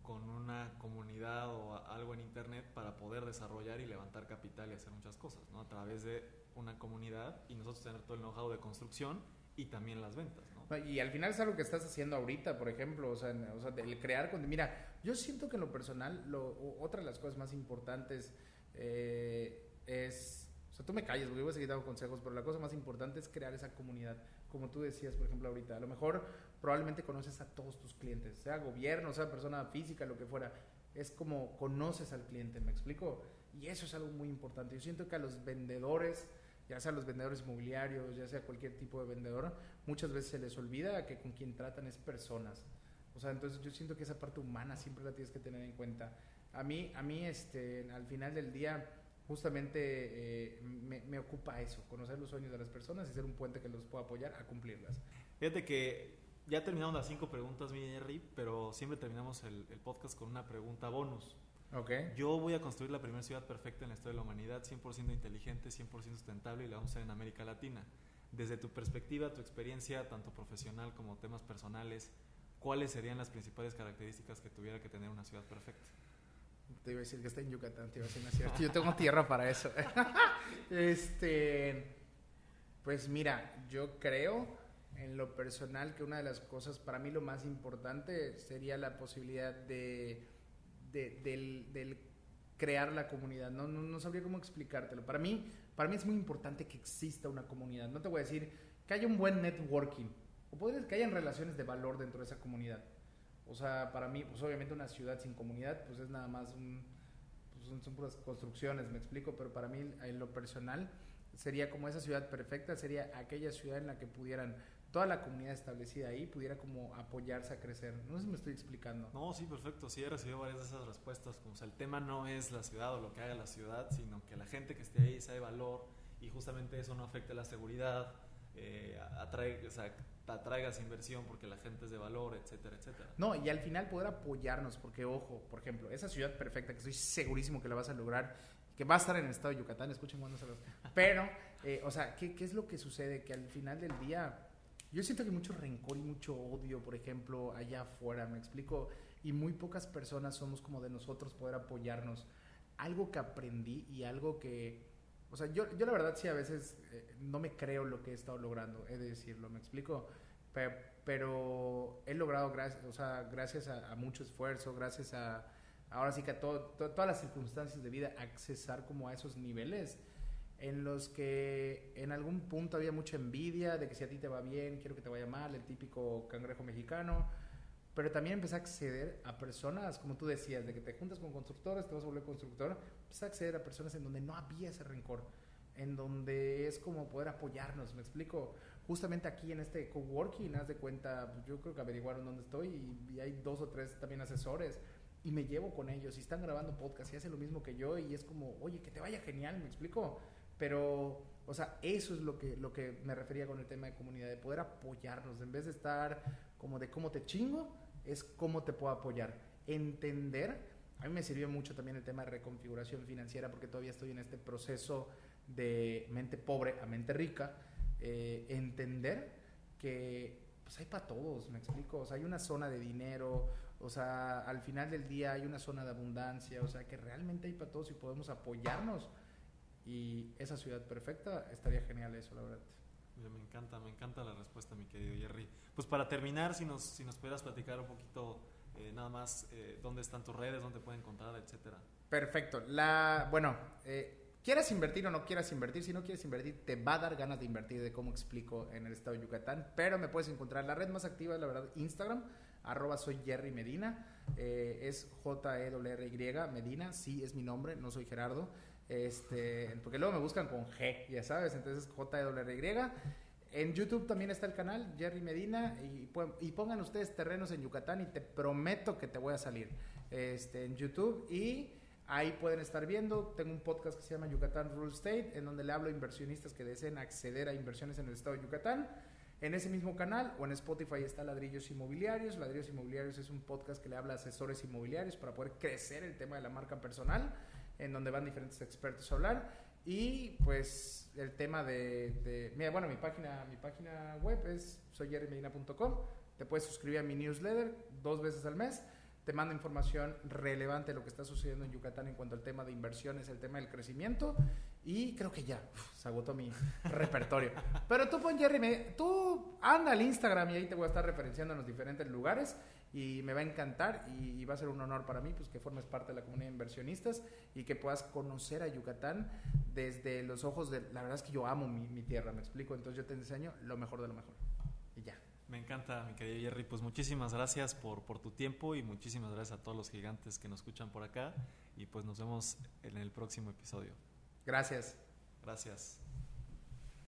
con una comunidad o algo en internet para poder desarrollar y levantar capital y hacer muchas cosas, ¿no? A través de una comunidad y nosotros tener todo el know-how de construcción y también las ventas, ¿no? Y al final es algo que estás haciendo ahorita, por ejemplo, o sea, o sea el crear con Mira, yo siento que en lo personal, lo, otra de las cosas más importantes eh, es... O sea, tú me calles, porque voy a seguir dando consejos, pero la cosa más importante es crear esa comunidad. Como tú decías, por ejemplo, ahorita. A lo mejor probablemente conoces a todos tus clientes, sea gobierno, sea persona física, lo que fuera. Es como conoces al cliente, ¿me explico? Y eso es algo muy importante. Yo siento que a los vendedores ya sea los vendedores inmobiliarios, ya sea cualquier tipo de vendedor, muchas veces se les olvida que con quien tratan es personas. O sea, entonces yo siento que esa parte humana siempre la tienes que tener en cuenta. A mí, a mí este, al final del día, justamente eh, me, me, ocupa eso, conocer los sueños de las personas y ser un puente que los pueda apoyar a cumplirlas. Fíjate que ya terminamos las cinco preguntas, mi Jerry, pero siempre terminamos el, el, podcast con una pregunta bonus. Okay. Yo voy a construir la primera ciudad perfecta en la historia de la humanidad, 100% inteligente, 100% sustentable y la vamos a hacer en América Latina. Desde tu perspectiva, tu experiencia, tanto profesional como temas personales, ¿cuáles serían las principales características que tuviera que tener una ciudad perfecta? Te iba a decir que está en Yucatán, te iba a decir, no es cierto. Yo tengo tierra para eso. este, pues mira, yo creo en lo personal que una de las cosas, para mí lo más importante sería la posibilidad de, de del, del, crear la comunidad. No, no, no, sabría cómo explicártelo. Para mí, para mí es muy importante que exista una comunidad. No te voy a decir que haya un buen networking o puede que hayan relaciones de valor dentro de esa comunidad. O sea, para mí, pues obviamente una ciudad sin comunidad, pues es nada más un, pues son, son puras construcciones, me explico, pero para mí en lo personal sería como esa ciudad perfecta, sería aquella ciudad en la que pudieran toda la comunidad establecida ahí pudiera como apoyarse a crecer. No sé si me estoy explicando. No, sí, perfecto. Sí, he recibido varias de esas respuestas. Como, o sea, el tema no es la ciudad o lo que haga la ciudad, sino que la gente que esté ahí sabe valor y justamente eso no afecta la seguridad, eh, atrae, o sea, atraigas inversión porque la gente es de valor, etcétera, etcétera. No, y al final poder apoyarnos, porque ojo, por ejemplo, esa ciudad perfecta que estoy segurísimo que la vas a lograr, que va a estar en el estado de Yucatán, escuchen cuando se los... Pero, eh, o sea, ¿qué, ¿qué es lo que sucede? Que al final del día, yo siento que mucho rencor y mucho odio, por ejemplo, allá afuera, me explico, y muy pocas personas somos como de nosotros poder apoyarnos. Algo que aprendí y algo que o sea, yo, yo la verdad sí a veces eh, no me creo lo que he estado logrando, he de decirlo, me explico. Pero, pero he logrado, gracias, o sea, gracias a, a, mucho esfuerzo, gracias a, ahora sí que a to, todas las circunstancias de vida, accesar como a esos niveles en los que en algún punto había mucha envidia de que si a ti te va bien, quiero que te vaya mal, el típico cangrejo mexicano pero también empecé a acceder a personas, como tú decías, de que te juntas con constructores, te vas a volver constructor, empecé a acceder a personas en donde no había ese rencor, en donde es como poder apoyarnos, me explico. Justamente aquí en este coworking, haz de cuenta, yo creo que averiguaron dónde estoy y, y, hay dos o tres también asesores y me llevo con ellos y están grabando podcast y hacen lo mismo que yo y es como, oye, que te vaya genial, me explico. Pero, o sea, eso es lo que, lo que me refería con el tema de comunidad, de poder apoyarnos, en vez de estar como de cómo te chingo, es cómo te puedo apoyar. Entender, a mí me sirvió mucho también el tema de reconfiguración financiera porque todavía estoy en este proceso de mente pobre a mente rica. Eh, entender que pues hay para todos, me explico. O sea, hay una zona de dinero, o sea, al final del día hay una zona de abundancia, o sea, que realmente hay para todos y podemos apoyarnos. Y esa ciudad perfecta estaría genial eso, la verdad. Me encanta, me encanta la respuesta, mi querido Jerry. Pues para terminar, si nos, si nos pudieras platicar un poquito eh, nada más eh, dónde están tus redes, dónde pueden encontrar, etcétera. Perfecto. La, bueno, eh, quieras invertir o no quieras invertir, si no quieres invertir, te va a dar ganas de invertir, de cómo explico en el estado de Yucatán, pero me puedes encontrar, la red más activa es la verdad Instagram, arroba soy Jerry Medina, eh, es J-E-R-Y Medina, sí es mi nombre, no soy Gerardo. Este, porque luego me buscan con G, ya sabes, entonces J-E-R-Y. En YouTube también está el canal, Jerry Medina, y, pongan ustedes terrenos en Yucatán y te prometo que te voy a salir este, en YouTube. Y ahí pueden estar viendo, tengo un podcast que se llama Yucatán Rule State, en donde le hablo a inversionistas que deseen acceder a inversiones en el estado de Yucatán. En ese mismo canal o en Spotify está Ladrillos Inmobiliarios. Ladrillos Inmobiliarios es un podcast que le habla a asesores inmobiliarios para poder crecer el tema de la marca personal en donde van diferentes expertos a hablar. Y pues el tema de, de mira, bueno, mi página, mi página web es soyerrymedina.com. Te puedes suscribir a mi newsletter dos veces al mes. Te mando información relevante de lo que está sucediendo en Yucatán en cuanto al tema de inversiones, el tema del crecimiento. Y creo que ya uf, se agotó mi repertorio. Pero tú pon Jerry, tú anda al Instagram y ahí te voy a estar referenciando en los diferentes lugares y me va a encantar y, y, va a ser un honor para mí pues que formes parte de la comunidad de inversionistas y que puedas conocer a Yucatán desde los ojos de la verdad es que yo amo mi, mi tierra me explico entonces yo te enseño lo mejor de lo mejor. Y ya. Me encanta mi querido Jerry. Pues muchísimas gracias por, por tu tiempo y muchísimas gracias a todos los gigantes que nos escuchan por acá. Y pues nos vemos en el próximo episodio. Gracias. Gracias